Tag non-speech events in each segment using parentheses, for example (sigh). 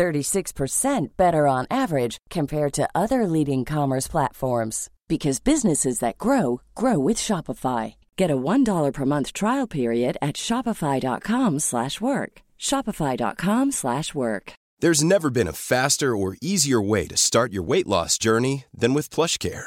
36% better on average compared to other leading commerce platforms because businesses that grow grow with Shopify. Get a $1 per month trial period at shopify.com/work. shopify.com/work. There's never been a faster or easier way to start your weight loss journey than with PlushCare.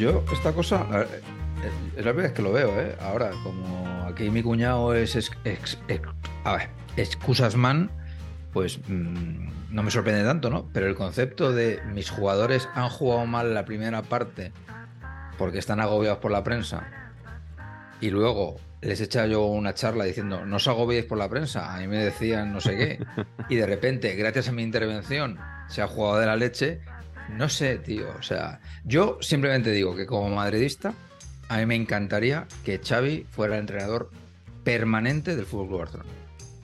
Yo, esta cosa, eh, es la primera vez que lo veo, ¿eh? Ahora, como aquí mi cuñado es ex- a ver, excusas man, pues mm, no me sorprende tanto, ¿no? Pero el concepto de mis jugadores han jugado mal la primera parte porque están agobiados por la prensa y luego les echa yo una charla diciendo no os agobiéis por la prensa, a mí me decían no sé qué y de repente, gracias a mi intervención, se ha jugado de la leche. No sé, tío. O sea, yo simplemente digo que como madridista, a mí me encantaría que Xavi fuera el entrenador permanente del Fútbol Club Barcelona.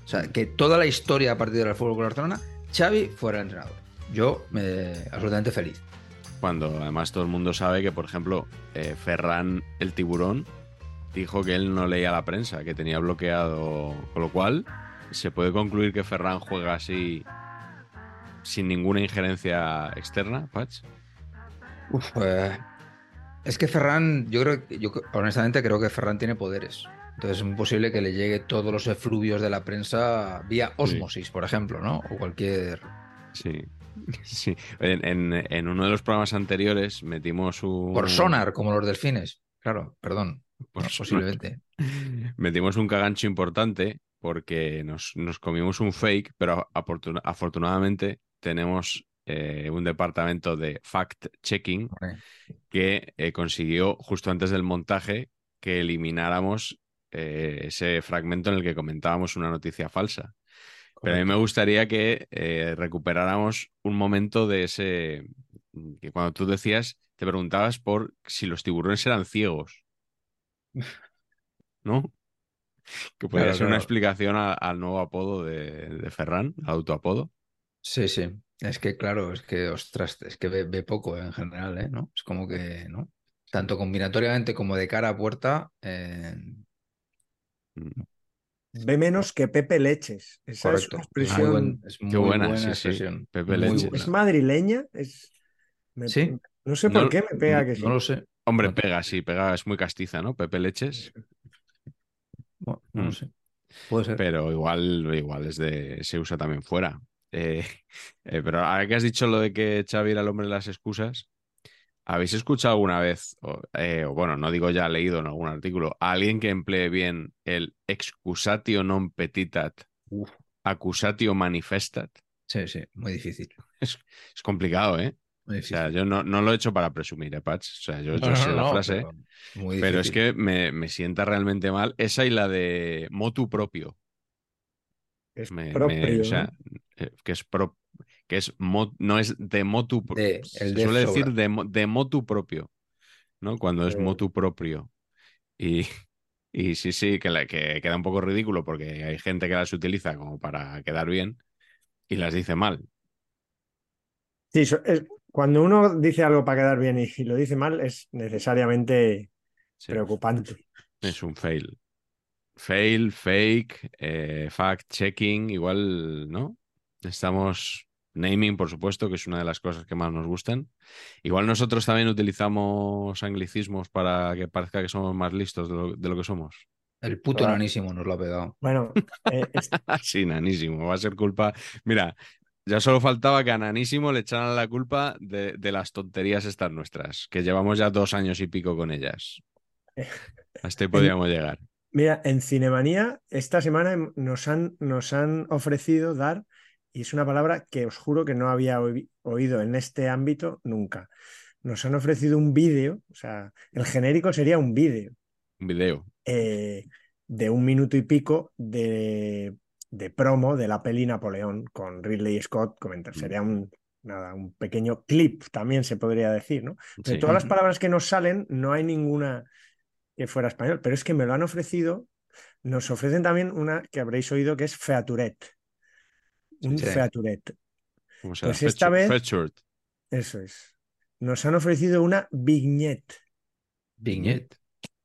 O sea, que toda la historia a partir del Fútbol Club Barcelona, Xavi fuera el entrenador. Yo me absolutamente feliz. Cuando además todo el mundo sabe que, por ejemplo, eh, Ferran el tiburón dijo que él no leía la prensa, que tenía bloqueado. Con lo cual, se puede concluir que Ferran juega así sin ninguna injerencia externa, Patch. Uf, pues, es que Ferran, yo creo, yo honestamente creo que Ferran tiene poderes. Entonces es muy posible que le llegue todos los efluvios de la prensa vía osmosis, por ejemplo, ¿no? O cualquier. Sí. Sí. En, en- en uno de los programas anteriores metimos un. Por sonar, como los delfines. Claro, perdón. Por No, sonar. posiblemente. (laughs) Metimos un cagancho importante porque nos, nos comimos un fake, pero afortuna- afortunadamente tenemos eh, un departamento de fact-checking que eh, consiguió justo antes del montaje que elimináramos eh, ese fragmento en el que comentábamos una noticia falsa. Pero a mí me gustaría que recuperáramos un momento de ese, que cuando tú decías, te preguntabas por si los tiburones eran ciegos. ¿No? Que podría Claro, ser una explicación al nuevo apodo de, de Ferran, autoapodo. Sí, sí. Es que, claro, es que, ostras, es que ve, ve poco en general, ¿eh? ¿No? Es como que, ¿no? Tanto combinatoriamente como de cara a puerta. eh, Ve menos que Pepe Leches. Esa es correcto. una Es muy, expresión. buen- es muy Qué buena, buena, sí, sí. expresión. Pepe Muy Leches. ¿Es madrileña? Es... me- Sí. No sé No- por qué me pega que sí. No lo sé. Hombre, No. pega, sí, pega, es muy castiza, ¿no? Pepe Leches. Bueno, no Mm. lo sé. Puede ser. pero igual, igual es de, se usa también fuera. Eh, eh, pero ahora que has dicho lo de que Xavi era el hombre de las excusas, ¿habéis escuchado alguna vez, o, eh, o bueno, no digo ya leído en algún artículo, a alguien que emplee bien el excusatio non petitat, Uf. accusatio manifestat? Sí, sí, muy difícil. (laughs) Es, es complicado, ¿eh? Muy O sea, yo no, no lo he hecho para presumir, ¿eh, Patch? O sea, yo, No, yo no, sé la no, frase, pero es que me, me sienta realmente mal. Esa y la de motu propio. Es Me- me- propio, o sea, que es pro- que es mo- no es de motu De- se de suele sobra. decir de, de motu propio, ¿no? Cuando es Eh. motu propio. Y, y sí, sí, que, la- que queda un poco ridículo porque hay gente que las utiliza como para quedar bien y las dice mal. Sí, es- cuando uno dice algo para quedar bien y, y lo dice mal, es necesariamente Sí, preocupante. es un fail. Fail, fake, eh, fact-checking, igual, ¿no? Estamos naming, por supuesto, que es una de las cosas que más nos gustan. Igual nosotros también utilizamos anglicismos para que parezca que somos más listos de lo, de lo que somos. El puto Toda- nanísimo nos lo ha pegado. Bueno, eh, (laughs) es- Sí, nanísimo. Va a ser culpa. Mira, ya solo faltaba que a nanísimo le echaran la culpa de, de las tonterías estas nuestras, que llevamos ya dos años y pico con ellas. (laughs) Hasta ahí podíamos llegar. mira, en Cinemanía esta semana nos han, nos han ofrecido dar, y es una palabra que os juro que no había oí- oído en este ámbito nunca. Nos han ofrecido un vídeo, o sea, el genérico sería un vídeo. Un video. eh, de un minuto y pico de, de promo de la peli Napoleón con Ridley Scott. Comentar. Mm. Sería un, nada, un pequeño clip, también se podría decir, ¿no? De Sí. todas las palabras que nos salen, no hay ninguna que fuera español, pero es que me lo han ofrecido. Nos ofrecen también una que habréis oído que es featuret. Un Sí. featuret. ¿Cómo será? Pues esta vez-. Eso es. Nos han ofrecido una vignette. Vignette.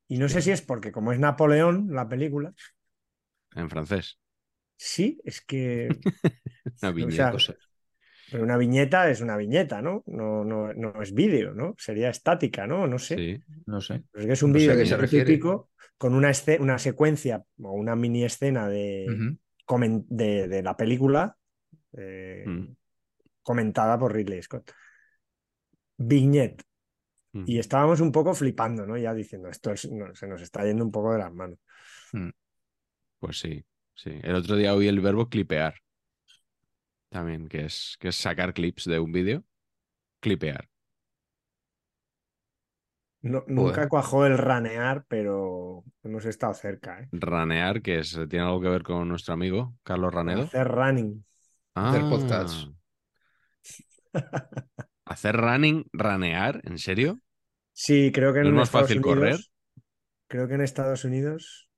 Y no sé si es porque, como es Napoleón, la película, En francés. sí, es que (laughs) Una O viñeta. sea. Pero una viñeta es una viñeta, ¿no? No, no, no es vídeo, ¿no? Sería estática, ¿no? No sé. Sí. No sé. Pero es que es un No vídeo de se minuto y refiere. pico con una, una secuencia o una mini escena de, de la película eh, Mm. comentada por Ridley Scott. Vignette. Mm. Y estábamos un poco flipando, ¿no? Ya diciendo, esto es- no, se nos está yendo un poco de las manos. Pues sí, sí. El otro día oí el verbo clipear. También, que es, que es sacar clips de un vídeo. Clipear. No- nunca cuajó el ranear, pero hemos estado cerca, ¿eh? Ranear, que es, tiene algo que ver con nuestro amigo Carlos Ranedo. Hacer running. Hacer Ah. podcasts. Hacer running, ranear, ¿en serio? Sí, creo que ¿No en es más Estados fácil Unidos, correr? Creo que en Estados Unidos.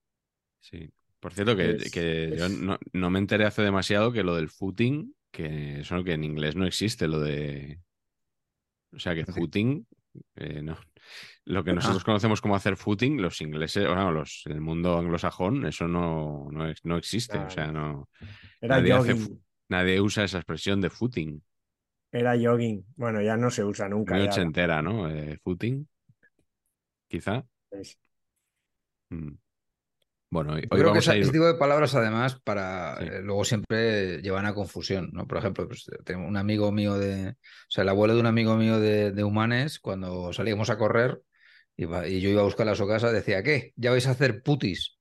Sí. Por cierto, que, Es- que yo es- no, no me enteré hace demasiado que lo del footing, que eso que en inglés no existe, lo de. O sea, que footing, eh, no. Lo que Ah. nosotros conocemos como hacer footing, los ingleses, o no, los, el mundo anglosajón, eso no, no, no existe. O sea, no, Era Nadie hace. Nadie usa esa expresión de footing. Era jogging. Bueno, ya no se usa nunca. Muy ya. ochentera, ¿no? Eh, footing, quizá. Es- Mm. Bueno, hoy, Yo creo que vamos esa- a ir. ese tipo de palabras, además, para Sí. eh, luego siempre llevan a confusión, ¿no? Por ejemplo, pues, tengo un amigo mío de. O sea, el abuelo de un amigo mío de, de Humanes, cuando salíamos a correr iba- y yo iba a buscarla a su casa, decía, ¿qué? ¿Ya vais a hacer putis?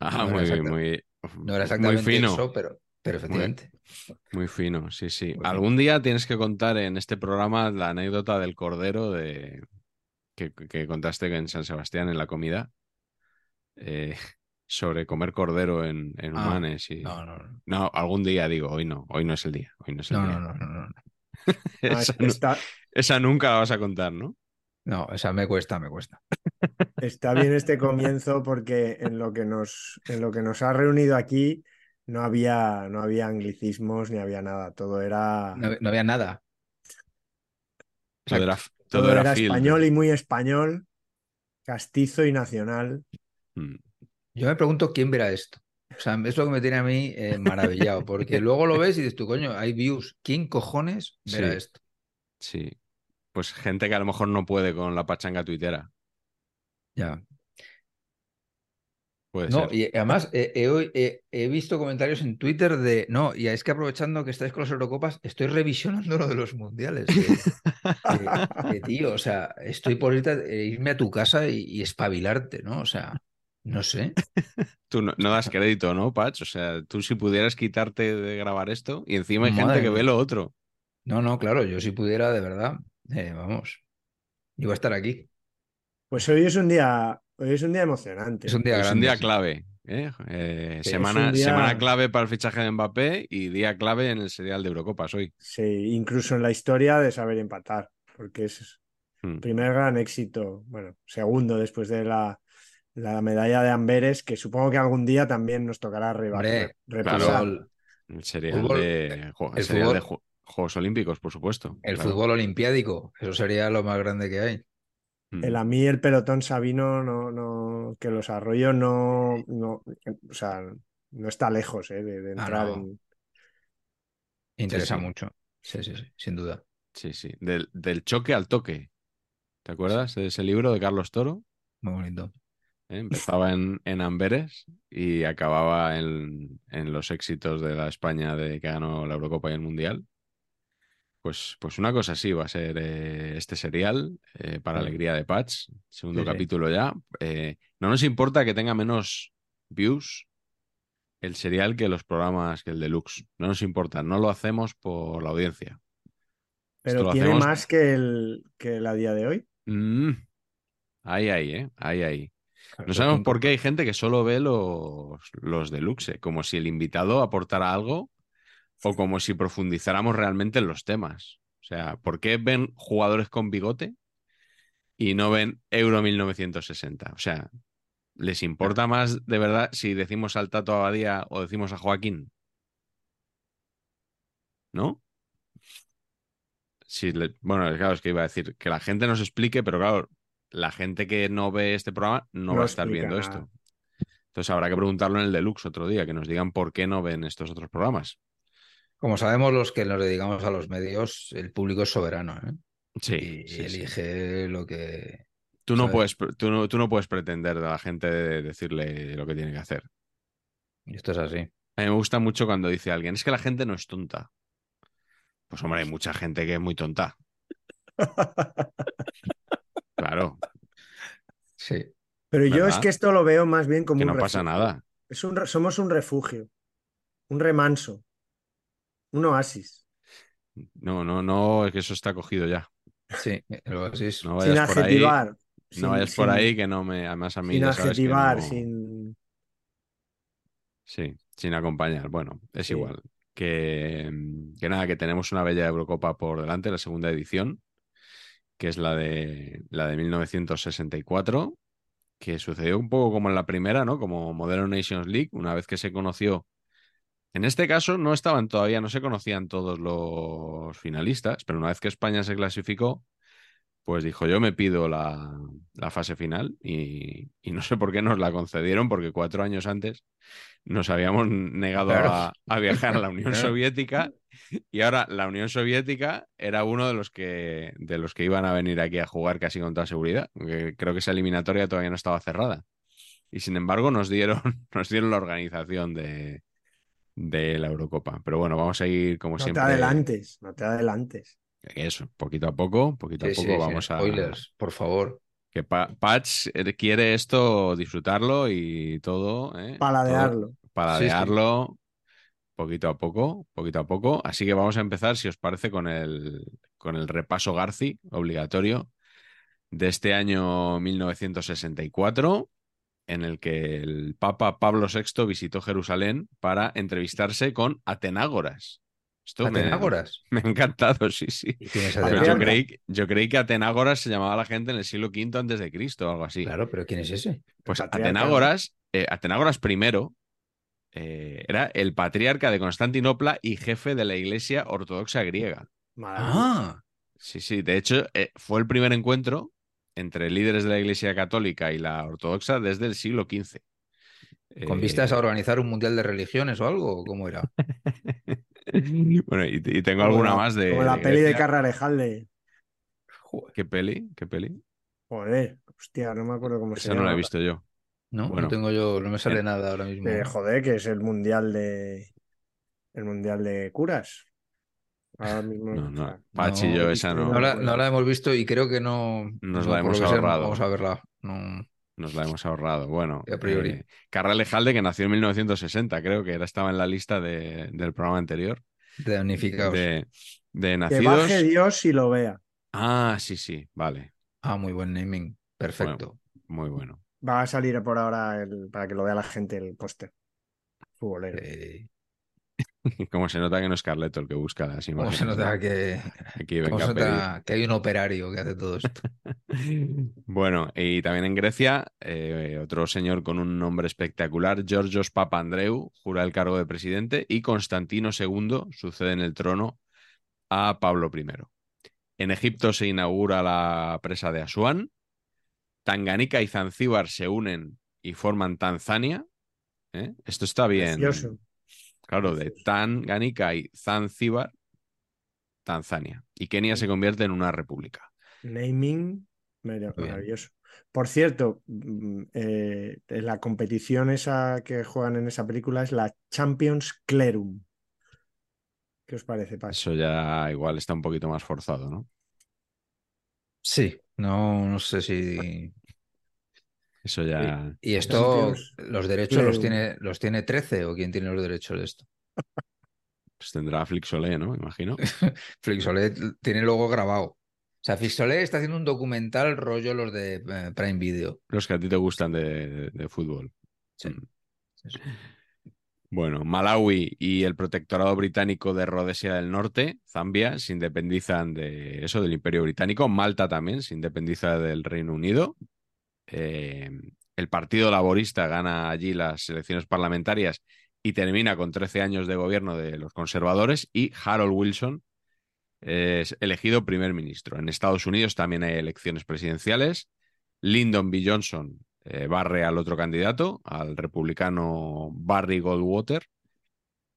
Ah, no era muy, exacta- muy, No era muy exactamente fino. eso, pero, pero efectivamente. Muy fino, sí, sí. Algún día tienes que contar en este programa la anécdota del cordero de que, que contaste en San Sebastián en la comida eh, (laughs) sobre comer cordero en, en Ah, Humanes y... No, no, no. No, algún día digo, hoy no, hoy no es el día, hoy no es el No, día. no, no, no, no. (laughs) Esa, no- está, esa nunca la vas a contar, ¿no? No, esa me cuesta, me cuesta. está bien este comienzo porque en lo que nos, en lo que nos ha reunido aquí no había, no había anglicismos ni había nada. Todo era, No, no había nada. Todo era, todo todo era era field. español y muy español, castizo y nacional. Mm. Yo me pregunto quién verá esto. O sea, es lo que me tiene a mí eh, maravillado, porque luego lo ves y dices tú, coño, hay views. ¿Quién cojones verá Sí. esto? Sí. Pues gente que a lo mejor no puede con la pachanga tuitera. Ya. Puede No, ser. y además eh, he, oí- he- he visto comentarios en Twitter de, no, y es que aprovechando que estáis con las Eurocopas, estoy revisionando lo de los mundiales. Que, (laughs) que- que, tío, o sea, estoy por irte eh, irme a tu casa y, y espabilarte, ¿no? O sea, no sé. Tú no, no das crédito, ¿no, Patch? O sea, tú si pudieras quitarte de grabar esto y encima hay gente que ve lo otro. No, no, claro, yo si pudiera, de verdad, eh, vamos, iba a estar aquí. Pues hoy es un día, hoy es un día emocionante. Es un día es un día clave. ¿eh? Eh, semana, un día- semana clave para el fichaje de Mbappé y día clave en el serial de Eurocopas hoy. Sí, incluso en la historia de saber empatar, porque es Mm. primer gran éxito, bueno, segundo después de la, la medalla de Amberes, que supongo que algún día también nos tocará repasar. claro. Fútbol- El serial Fútbol- de, jo- el el serial fútbol- de Ju- Juegos Olímpicos, por supuesto. el claro. fútbol olimpiádico, eso sería lo más grande que hay. Mm. El a mí el pelotón Sabino no, no, que los arroyo no, no, o sea, no está lejos eh, de, de Ah, entrar no. en. Interesa sí. mucho. Sí, sí, sí, sin duda. Sí, sí. Del, del choque al toque. ¿Te acuerdas de ese libro de Carlos Toro? Muy bonito. ¿eh? Empezaba en, en, Amberes y acababa en, en, los éxitos de la España de que ganó la Eurocopa y el Mundial. Pues, pues una cosa así va a ser eh, este serial eh, para alegría de Patch, segundo Sí, sí. capítulo ya. Eh, no nos importa que tenga menos views el serial que los programas que el deluxe. No nos importa, no lo hacemos por la audiencia. Esto Pero lo tiene hacemos- más que el, que el a día de hoy. Mm, ahí, ahí, ¿eh? Ahí, ahí. Claro, No sabemos por qué hay gente que solo ve los, los deluxe, como si el invitado aportara algo o como si profundizáramos realmente en los temas. O sea, ¿por qué ven jugadores con bigote y no ven Euro 1960? O sea, ¿les importa más de verdad si decimos al Tato Abadía o decimos a Joaquín? ¿No? Si le- bueno, claro, es que iba a decir que la gente nos explique, pero claro, la gente que no ve este programa no, No va a estar viendo nada. esto. Entonces habrá que preguntarlo en el deluxe otro día, que nos digan por qué no ven estos otros programas. Como sabemos los que nos dedicamos a los medios, el público es soberano, ¿eh? Sí, y sí, sí. elige lo que. Tú no, ¿sabes? puedes, tú, no, tú no puedes pretender de la gente de decirle lo que tiene que hacer. Y esto es así. A mí me gusta mucho cuando dice alguien, es que la gente no es tonta. Pues hombre, hay mucha gente que es muy tonta. (laughs) Claro, Sí. Pero yo es que esto lo veo más bien como que un no pasa nada. Es un somos un refugio, un remanso, un oasis. No, no, no, es que eso está cogido ya. Sí, el oasis. No sin por ahí, no sin- vayas por sin- ahí que no me, además a mí Sin ya sabes que adjetivar, no- sin. Sí, sin acompañar. Bueno, es Sí. igual. Que, mm, que nada, que tenemos una bella Eurocopa por delante, la segunda edición, que es la de, la de 1964, que sucedió un poco como en la primera, ¿no? Como Modern Nations League, una vez que se conoció. En este caso no estaban todavía, no se conocían todos los finalistas, pero una vez que España se clasificó, pues dijo yo me pido la, la fase final y, y no sé por qué nos la concedieron, porque cuatro años antes nos habíamos negado Claro. a, a viajar a la Unión (laughs) Claro. Soviética y ahora la Unión Soviética era uno de los que de los que iban a venir aquí a jugar casi con toda seguridad. creo que esa eliminatoria todavía no estaba cerrada. Y sin embargo nos dieron, (laughs) nos dieron la organización de, de la Eurocopa. Pero bueno, vamos a ir como No siempre. te adelantes, no te adelantes. Eso, poquito a poco, poquito Sí, a poco vamos a, spoilers, por favor. que Pa- Patch eh, quiere esto disfrutarlo y todo, ¿eh? Paladearlo. Todo, paladearlo poquito a poco, poquito a poco. Así que vamos a empezar, si os parece, con el, con el repaso Garci obligatorio de este año 1964, en el que el Papa Pablo VI visitó Jerusalén para entrevistarse con Atenágoras. Esto ¿Atenágoras? (laughs) Me, ha encantado, sí, sí. ¿Y quién es Pero yo creí, yo creí que Atenágoras se llamaba la gente en el siglo V antes de Cristo o algo así. Claro, pero ¿quién es ese? Pues Atenágoras, eh, Atenágoras I eh, era el patriarca de Constantinopla y jefe de la iglesia ortodoxa griega. Ah, Sí, sí, de hecho eh, fue el primer encuentro entre líderes de la iglesia católica y la ortodoxa desde el siglo XV. ¿con Eh, vistas a organizar un mundial de religiones o algo? ¿o ¿Cómo era? (laughs) Bueno, y, y tengo Como alguna la- más de. Como la de peli de. Carrarejalde. ¿Qué peli? ¿Qué peli? Joder, hostia, no me acuerdo cómo se Esa no llama. la he visto yo. no, Bueno. no tengo yo, no me sale En- nada ahora mismo. Eh, joder, que es el mundial de. El mundial de curas. Ahora mismo. No, Pachi yo, esa no. No la, recuerdo. no la hemos visto y creo que no. Nos no, la hemos lo que sea, no ahorrado. vamos a verla. No. Nos la hemos ahorrado. Bueno, A priori. eh, Carralejalde, que nació en 1960, creo que era, estaba en la lista de- del programa anterior. Damnificados. De, de Que nacidos. baje Dios y lo vea. Ah, sí, sí, vale. Ah, muy buen naming. Perfecto. Muy bueno. Va a salir por ahora el- para que lo vea la gente el póster. Futbolero. Eh, (laughs) Como se nota que no es Carleto el que busca las ¿Cómo imágenes. se nota ¿no? que, (laughs) Aquí cómo venga se nota que hay un operario que hace todo esto? (laughs) Bueno, y también en Grecia, eh, otro señor con un nombre espectacular, Georgios Papandreou, jura el cargo de presidente y Constantino II sucede en el trono a Pablo I. En Egipto se inaugura la presa de Asuán. Tanganica y Zanzíbar se unen y forman Tanzania. ¿eh? Esto está bien. Precioso. Claro, de. Tanganica y Zanzíbar, Tanzania. Y Kenia se convierte en una república. Naming maravilloso. Por cierto, mm, eh, la competición esa que juegan en esa película es la Champions Clerum. ¿Qué os parece, Pax? Eso ya igual está un poquito más forzado, ¿no? Sí, no, no sé si. Eso ya. ¿Y esto, los derechos los tiene, los tiene 13 o quién tiene los derechos de esto? (laughs) Pues tendrá Flixolé, ¿no? Imagino. (laughs) Flixolé tiene luego grabado. O sea, Flixolé está haciendo un documental rollo los de eh, Prime Video. Los que a ti te gustan de, de- de fútbol. Sí. Mm. Eso. Bueno, Malawi y el protectorado británico de Rodesia del Norte, Zambia, se independizan de eso, del Imperio Británico. Malta también se independiza del Reino Unido. Eh, el Partido Laborista gana allí las elecciones parlamentarias y termina con 13 años de gobierno de los conservadores. Y Harold Wilson es elegido primer ministro. En Estados Unidos también hay elecciones presidenciales. Lyndon B. Johnson eh, barre al otro candidato, al republicano Barry Goldwater,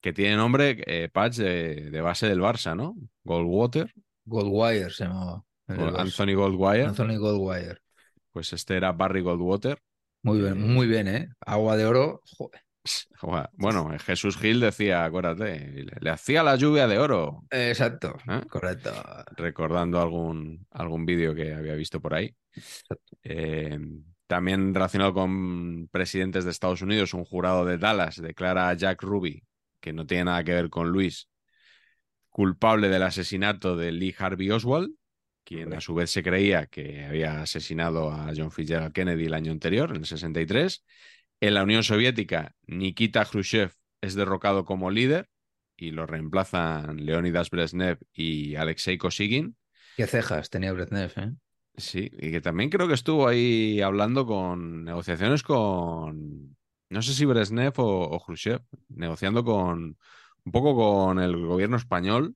que tiene nombre, eh, Patch, de, de base del Barça, ¿no? Goldwater, Goldwire se llamaba. Anthony Goldwire. Anthony Goldwire. Pues este era Barry Goldwater. Muy bien, muy bien, ¿eh? Agua de oro. joder. (laughs) Bueno, Jesús Gil decía, acuérdate, le, le hacía la lluvia de oro, Exacto, ¿Eh? correcto. recordando algún, algún vídeo que había visto por ahí. Eh, también relacionado con presidentes de Estados Unidos, un jurado de Dallas declara a Jack Ruby, que no tiene nada que ver con Luis, culpable del asesinato de Lee Harvey Oswald, quien a su vez se creía que había asesinado a John Fitzgerald Kennedy el año anterior, en el 63. En la Unión Soviética, Nikita Khrushchev es derrocado como líder y lo reemplazan Leonidas Brezhnev y Alexei Kosygin. Qué cejas tenía Brezhnev, ¿eh? Sí, y que también creo que estuvo ahí hablando con negociaciones con, no sé si Brezhnev o, o Khrushchev, negociando con un poco con el gobierno español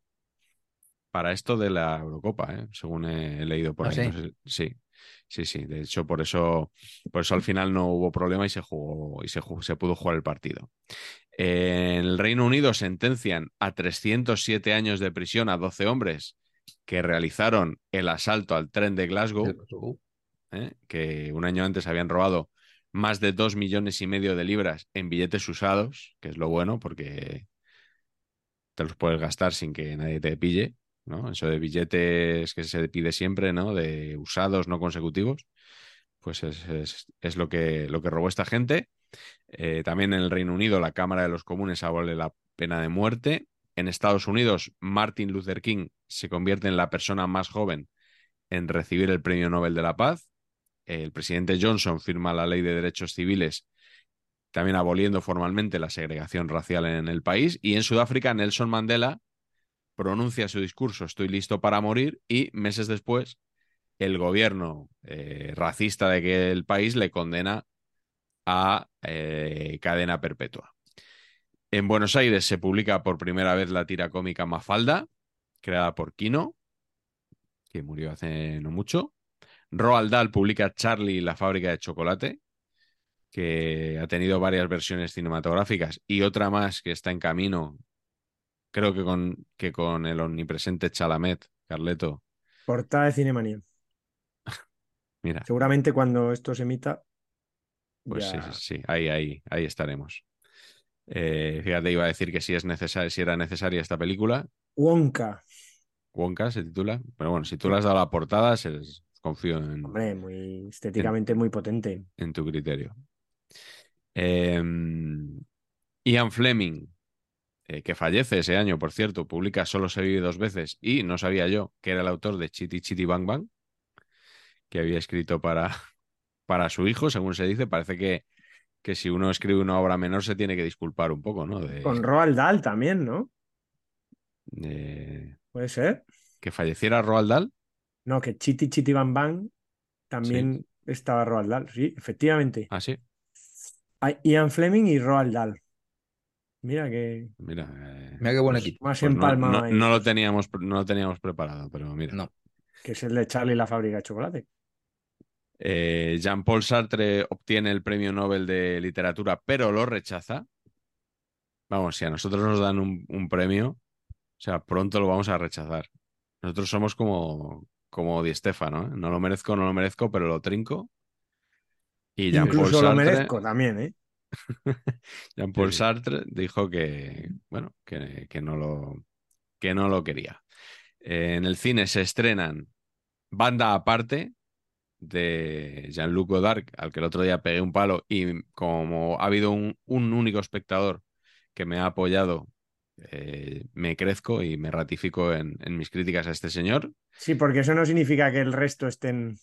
para esto de la Eurocopa, ¿eh? según he, leído por ¿Ah, ahí. sí? Sí, sí, sí. De hecho, por eso, por eso al final no hubo problema y se jugó y se, pudo jugar el partido. En el Reino Unido sentencian a 307 años de prisión a 12 hombres que realizaron el asalto al tren de Glasgow, ¿eh? que un año antes habían robado más de dos millones y medio de libras en billetes usados, que es lo bueno porque te los puedes gastar sin que nadie te pille, ¿no? Eso de billetes que se pide siempre, ¿no? De usados no consecutivos, pues es, lo que robó esta gente. Eh, también en el Reino Unido la Cámara de los Comunes abole la pena de muerte. En Estados Unidos, Martin Luther King se convierte en la persona más joven en recibir el Premio Nobel de la Paz. El presidente Johnson firma la Ley de Derechos Civiles, también aboliendo formalmente la segregación racial en el país. Y en Sudáfrica, Nelson Mandela pronuncia su discurso Estoy listo para morir y meses después el gobierno eh, racista de aquel país le condena a eh, cadena perpetua. En Buenos Aires se publica por primera vez la tira cómica Mafalda, creada por Kino, que murió hace no mucho. Roald Dahl publica Charlie la fábrica de chocolate, que ha tenido varias versiones cinematográficas y otra más que está en camino, creo que con, que con el omnipresente Chalamet, Carleto. Portada de Cinemanía. (laughs) Mira, Seguramente cuando esto se emita. pues sí, ya- sí, sí, ahí, ahí, ahí estaremos. Eh, fíjate, iba a decir que si es si era necesaria esta película, Wonka. Wonka se titula. Pero bueno, si tú le has dado la portada, se- confío en, Hombre, muy estéticamente muy potente. en tu criterio. Eh, Ian Fleming, eh, que fallece ese año, por cierto, publica Solo se vive dos veces y no sabía yo que era el autor de Chitty Chitty Bang Bang, que había escrito para, (laughs) para su hijo, según se dice. Parece que, que si uno escribe una obra menor se tiene que disculpar un poco, ¿no? De, Con Roald Dahl también, ¿no? de- Puede ser. que falleciera Roald Dahl. No, que Chiti Chiti Bam Bam también estaba Roald Dahl. Sí, efectivamente. Ah, sí. Ian Fleming y Roald Dahl. Mira que Mira, eh, Mira qué buen pues- equipo. más pues no, lo teníamos, no lo teníamos preparado, pero mira. No. que es el de Charlie y la fábrica de chocolate. Eh, Jean-Paul Sartre obtiene el premio Nobel de Literatura, pero lo rechaza. Vamos, si a nosotros nos dan un, un premio, o sea, pronto lo vamos a rechazar. Nosotros somos como, como Di Stefano, ¿eh? No lo merezco, no lo merezco, pero lo trinco. Y Jean-Paul Incluso lo Sartre, merezco también, ¿eh? (laughs) Jean-Paul Sí, sí. Sartre dijo que, bueno, que, que no lo, que no lo quería. Eh, en el cine se estrenan Banda Aparte de Jean-Luc Godard, al que el otro día pegué un palo y como ha habido un, un único espectador que me ha apoyado, eh, me crezco y me ratifico en, en mis críticas a este señor. Sí, porque eso no significa que el resto estén.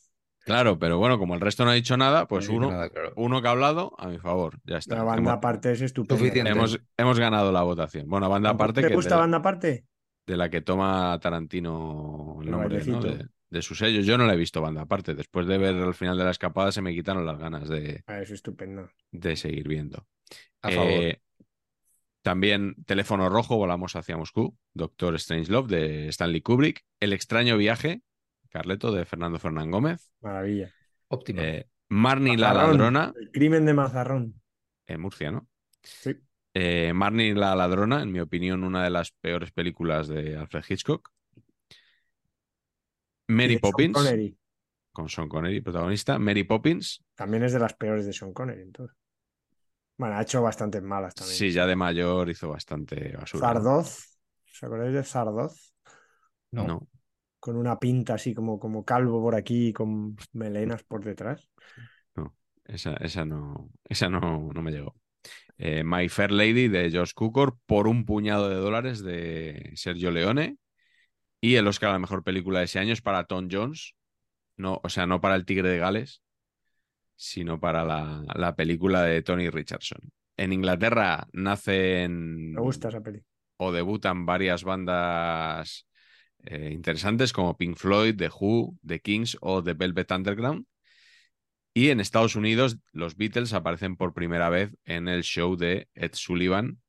Claro, pero bueno, como el resto no ha dicho nada, pues No uno, nada, claro. uno que ha hablado, a mi favor, ya está. La banda hemos, aparte es estupenda. Suficiente. hemos, hemos ganado la votación. Bueno, banda aparte ¿Te que gusta de, banda aparte? de la que toma Tarantino el nombre de, de su sello. Yo no la he visto banda aparte. Después de ver al final de la escapada se me quitaron las ganas de, Ah, es estupendo. de seguir viendo. A favor. Eh, también Teléfono Rojo, Volamos hacia Moscú, Doctor Strangelove de Stanley Kubrick, El extraño viaje, Carleto de Fernando Fernán Gómez, Maravilla. Óptima. eh, Marnie la ladrona, El crimen de Mazarrón. en Murcia, ¿no? Sí. Eh, Marnie la ladrona, en mi opinión, una de las peores películas de Alfred Hitchcock. Mary de Sean Poppins, Connery. con Sean Connery protagonista. Mary Poppins, También es de las peores de Sean Connery, entonces. Bueno, ha hecho bastantes malas también. sí, ya de mayor hizo bastante basura. Zardoz. ¿Os acordáis de Zardoz? no. No. Con una pinta así como, como calvo por aquí y con melenas por detrás. Esa, esa no, esa no, no me llegó. Eh, My Fair Lady de George Cukor por un puñado de dólares de Sergio Leone. Y el Oscar a la mejor película de ese año es para Tom Jones. No, o sea, no para El Tigre de Gales, sino para la, la película de Tony Richardson. En Inglaterra nacen Me gusta esa peli. o debutan varias bandas eh, interesantes como Pink Floyd, The Who, The Kings o The Velvet Underground. Y en Estados Unidos los Beatles aparecen por primera vez en el show de Ed Sullivan,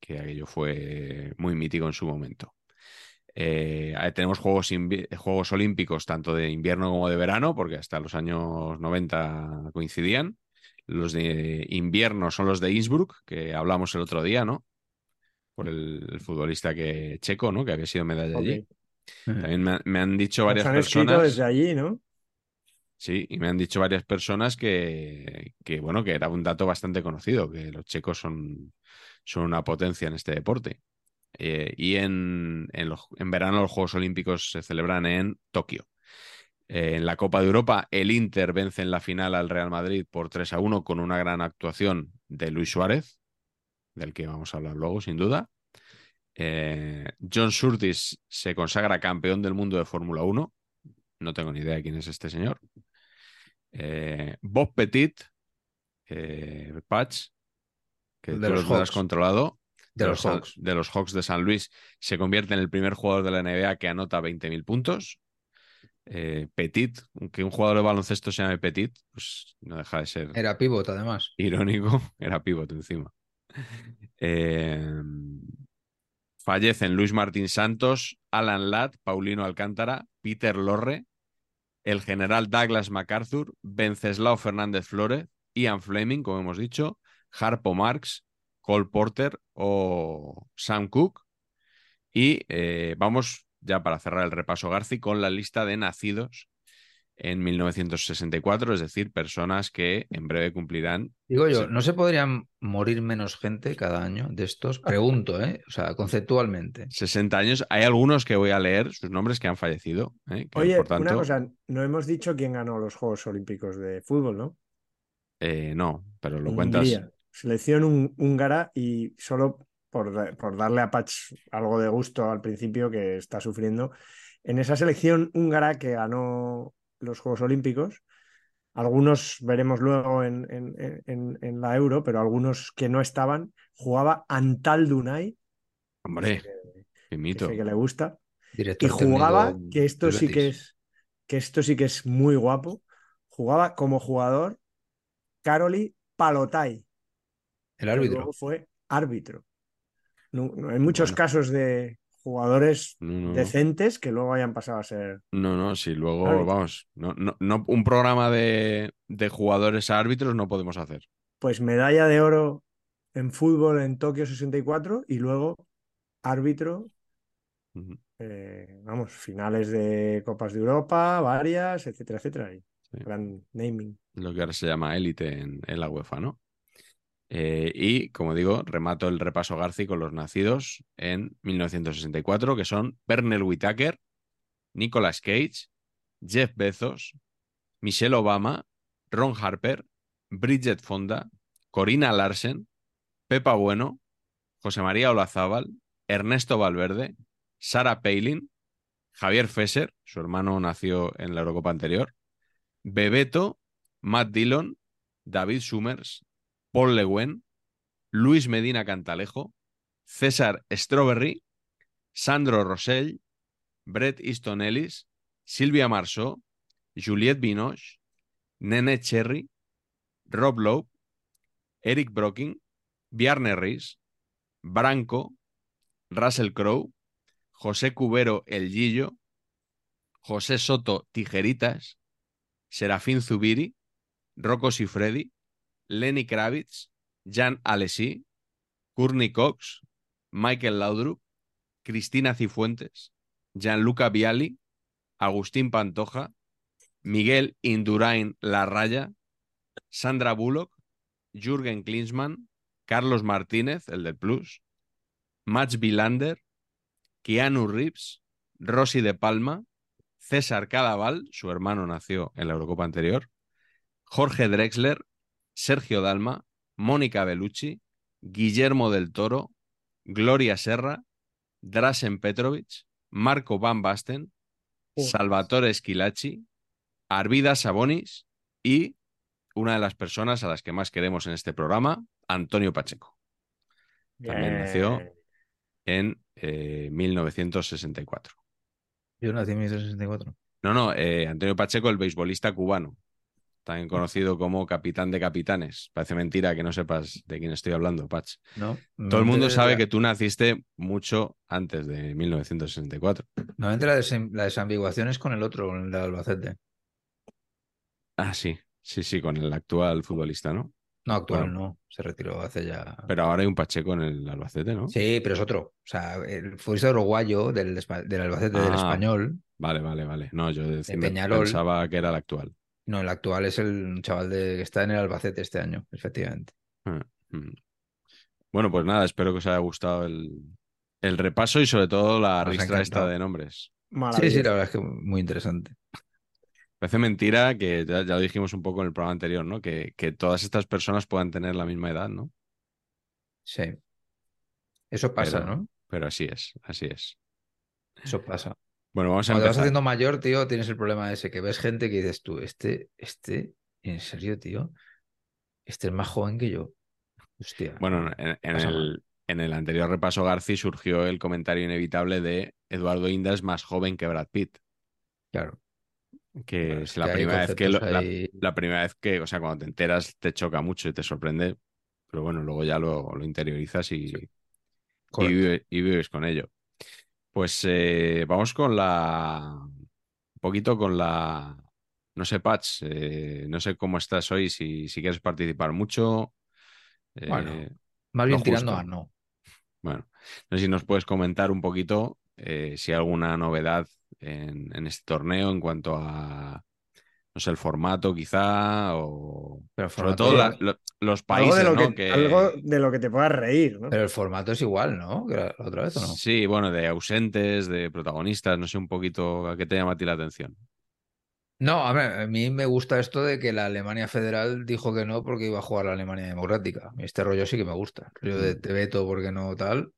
que aquello fue muy mítico en su momento. Eh, tenemos juegos, juegos Olímpicos tanto de invierno como de verano, porque hasta los años 90 coincidían. Los de invierno son los de Innsbruck, que hablamos el otro día, ¿no? Por el, futbolista que checo, ¿no? Que había sido medalla allí. También me, han- me han dicho varias han personas. desde allí, ¿no? Sí, y me han dicho varias personas que, que, bueno, que era un dato bastante conocido, que los checos son, son una potencia en este deporte. Eh, y en, en, los- en verano los Juegos Olímpicos se celebran en Tokio. Eh, en la Copa de Europa, el Inter vence en la final al Real Madrid por 3 a 1 con una gran actuación de Luis Suárez, del que vamos a hablar luego, sin duda. Eh, John Surtees se consagra campeón del mundo de Fórmula 1. No tengo ni idea de quién es este señor. Eh, Bob Petit, eh, Patch, que De tú los Hawks. controlado, De los Hawks. de los Hawks de San Luis, se convierte en el primer jugador de la NBA que anota 20.000 puntos. Eh, Petit, que un jugador de baloncesto se llame Petit, pues no deja de ser Era pivot, además. irónico, (laughs) era pivote encima. Eh, fallecen Luis Martín Santos, Alan Ladd, Paulino Alcántara, Peter Lorre, el general Douglas MacArthur, Venceslao Fernández Flores, Ian Fleming, como hemos dicho, Harpo Marx, Cole Porter o Sam Cook. Y eh, vamos ya para cerrar el repaso Garci con la lista de nacidos en 1964, es decir, personas que en breve cumplirán Digo yo. ¿no se podrían morir menos gente cada año de estos? Pregunto, ¿eh? O sea, conceptualmente. 60 años. Hay algunos que voy a leer sus nombres que han fallecido. ¿eh? que, Oye, por tanto, una cosa, no hemos dicho quién ganó los Juegos Olímpicos de fútbol, ¿no? eh, no, pero lo cuentas. Hungría. Selección hún- húngara y solo por, por darle a Patch algo de gusto al principio que está sufriendo, en esa selección húngara que ganó los Juegos Olímpicos, algunos veremos luego en, en- en- en- en la Euro, pero algunos que no estaban, jugaba Antal Dunay, Hombre, que, que mito. sé que le gusta, Director y jugaba, que esto sí que es, que esto sí que es muy guapo, jugaba como jugador Karoli Palotai, El que árbitro. luego fue árbitro. No- no- hay muchos Bueno. casos de jugadores No, no, no. decentes que luego hayan pasado a ser. No, no, si luego, vamos, no, no, no- un programa de, de jugadores a árbitros no podemos hacer. Pues medalla de oro en fútbol en Tokio 64 y luego árbitro, eh, vamos, finales de Copas de Europa, varias, etcétera, etcétera. y Sí. Gran naming. lo que ahora se llama élite en, en, la UEFA, ¿no? Eh, y, como digo, remato el repaso Garci con los nacidos en 1964, que son Pernell Whitaker, Nicolas Cage, Jeff Bezos, Michelle Obama, Ron Harper, Bridget Fonda, Corina Larsen, Pepa Bueno, José María Olazábal, Ernesto Valverde, Sara Palin, Javier Fesser, su hermano nació en la Eurocopa anterior, Bebeto, Matt Dillon, David Summers, Paul Le Guen, Luis Medina Cantalejo, César Strawberry, Sandro Rosell, Brett Easton Ellis, Silvia Marceau, Juliette Binoche, Nene Cherry, Rob Lowe, Eric Brocking, Bjarne Ries, Branco, Russell Crowe, José Cubero El Gillo, José Soto Tijeritas, Serafín Zubiri, Rocco Sifredi, Lenny Kravitz, Jan Alesi, Courtney Cox, Michael Laudrup, Cristina Cifuentes, Gianluca Viali, Agustín Pantoja, Miguel Indurain La Raya, Sandra Bullock, Jürgen Klinsmann, Carlos Martínez, el del Plus, Max Vilander, Keanu Reeves, Rosy de Palma, César Cadaval, su hermano nació en la Eurocopa anterior, Jorge Drexler, Sergio Dalma, Mónica Bellucci, Guillermo del Toro, Gloria Serra, Drasen Petrovic, Marco Van Basten, Salvatore Schilacci, Arvida Sabonis y una de las personas a las que más queremos en este programa, Antonio Pacheco. También nació en 1964. Eh, Yo nací en 1964. No, no, eh, Antonio Pacheco, el beisbolista cubano, también conocido como capitán de capitanes. Parece mentira que no sepas de quién estoy hablando, Pach. No, Todo el mundo sabe que tú naciste mucho antes de 1964. Normalmente la, des la desambiguación es con el otro, con el de Albacete. Ah, sí, sí, sí, con el actual futbolista, ¿no? No, actual bueno, no, se retiró hace ya. Pero ahora hay un Pacheco en el Albacete, ¿no? Sí, pero es otro. O sea, el futbolista uruguayo del, del Albacete ah, del español. Vale, vale, vale. No, yo de pensaba que era el actual. No, el actual es el chaval de, que está en el Albacete este año, efectivamente. Ah, mm. Bueno, pues nada, espero que os haya gustado el, el repaso y sobre todo la ristra esta de nombres. Sí, sí, la verdad es que muy interesante. Parece mentira que ya, ya, lo dijimos un poco en el programa anterior, ¿no? Que, que, todas estas personas puedan tener la misma edad, ¿no? Sí. Eso pasa, pero, ¿no? Pero así es, así es. Eso pasa. Bueno, vamos a Cuando empezar. vas haciendo mayor, tío, tienes el problema ese, que ves gente que dices tú, este, este, en serio, tío, este es más joven que yo. Hostia. Bueno, en, en el, en el anterior repaso Garci surgió el comentario inevitable de Eduardo Inda es más joven que Brad Pitt. Claro. Que es es la que primera vez que lo- la, ahí- la primera vez que, o sea, cuando te enteras te choca mucho y te sorprende, pero bueno, luego ya lo, lo interiorizas y, y, Correcto. vive- y vives con ello. Pues eh, vamos con la, un poquito con la, no sé, Patch, eh, no sé cómo estás hoy, si, si quieres participar mucho. eh, Bueno, Más lo bien tirando a no. Bueno, no sé si nos puedes comentar un poquito eh, si hay alguna novedad en, en este torneo en cuanto a, no sé, el formato quizá, o Pero sobre todo es- la- lo- los Algo países, de, lo ¿no? que, Que- algo de lo que te puedas reír, ¿no? Pero el formato es igual, ¿no? Que la otra vez o no. Sí, bueno, de ausentes, de protagonistas, no sé un poquito a qué te llama a ti la atención. No, a, ver, a mí me gusta esto de que la Alemania federal dijo que no porque iba a jugar la Alemania democrática. Este rollo sí que me gusta. Yo de Mm. te veto porque no tal.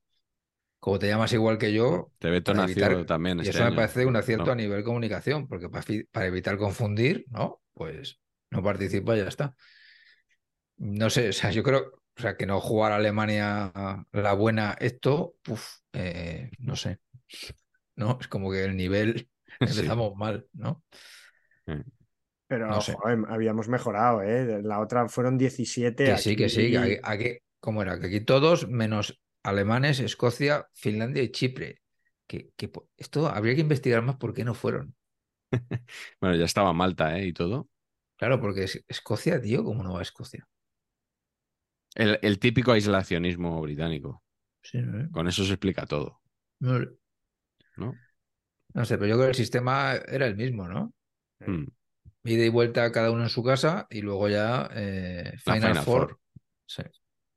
Como te llamas igual que yo, Te evitar- también y este eso me parece un acierto No. a nivel comunicación, porque para, fi- para evitar confundir, ¿no? Pues no participa y ya está. No sé, o sea, yo creo, o sea, que no jugar a Alemania la buena esto, puf, eh, no sé. ¿No? Es como que el nivel (laughs) Sí. empezamos mal, ¿no? Pero no sé. joder, habíamos mejorado, ¿eh? La otra fueron 17. Que sí, que sí, que aquí- aquí, aquí- ¿cómo era? Que aquí todos, menos alemanes, Escocia, Finlandia y Chipre. Que, esto habría que investigar más por qué no fueron. (laughs) Bueno, ya estaba Malta, ¿eh? Y todo. Claro, porque es- Escocia, tío, ¿cómo no va a Escocia? El, el típico aislacionismo británico. Sí, ¿no? Con eso se explica todo, No, ¿no? no sé, pero yo creo que el sistema era el mismo, ¿no? Mm. ida y vuelta cada uno en su casa y luego ya eh, Final Four. Four. Sí.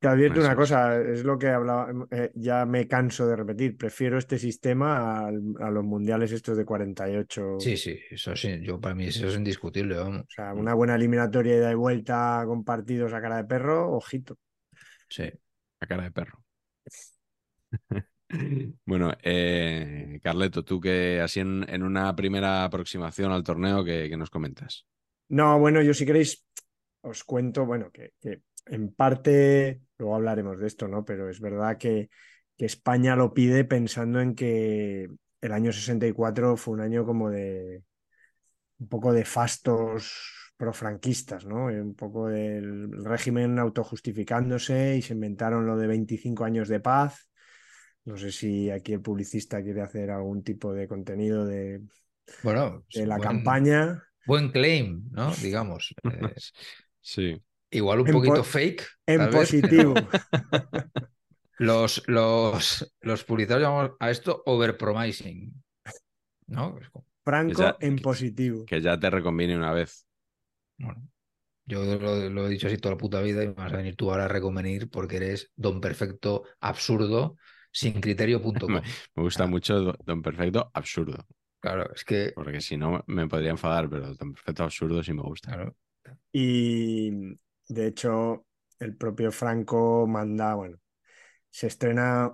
Te advierto Eso una cosa, es lo que hablaba, eh, ya me canso de repetir, prefiero este sistema a, los mundiales estos de 48. sí, sí, eso sí, yo para mí eso es indiscutible, vamos. O sea, una buena eliminatoria ida y vuelta con partidos a cara de perro, ojito. Sí. La cara de perro. (laughs) Bueno, eh, Carleto, tú que así en, en una primera aproximación al torneo, que, nos comentas? No, bueno, yo si queréis os cuento, bueno, que, que en parte, luego hablaremos de esto, ¿no? Pero es verdad que, que España lo pide pensando en que el año 64 fue un año como de un poco de fastos profranquistas, ¿no? Un poco del régimen autojustificándose y se inventaron lo de 25 años de paz. No sé si aquí el publicista quiere hacer algún tipo de contenido de, Bueno, de la buen- campaña. Buen claim, ¿no? Digamos. (laughs) Eh, Sí. Igual un En poquito po- fake. En positivo. (laughs) Los, los, los publicitarios llamamos a esto overpromising. ¿No? Franco Ya- en que- positivo. Que ya te reconviene una vez. bueno, yo lo, lo he dicho así toda la puta vida y me vas a venir tú ahora a reconvenir porque eres don perfecto absurdo sin criterio.com. (laughs) Me gusta mucho Do- Don Perfecto Absurdo, Claro, es que. porque si no me podría enfadar, pero Don Perfecto Absurdo sí me gusta. Claro, Y de hecho, el propio Franco manda, bueno, se estrena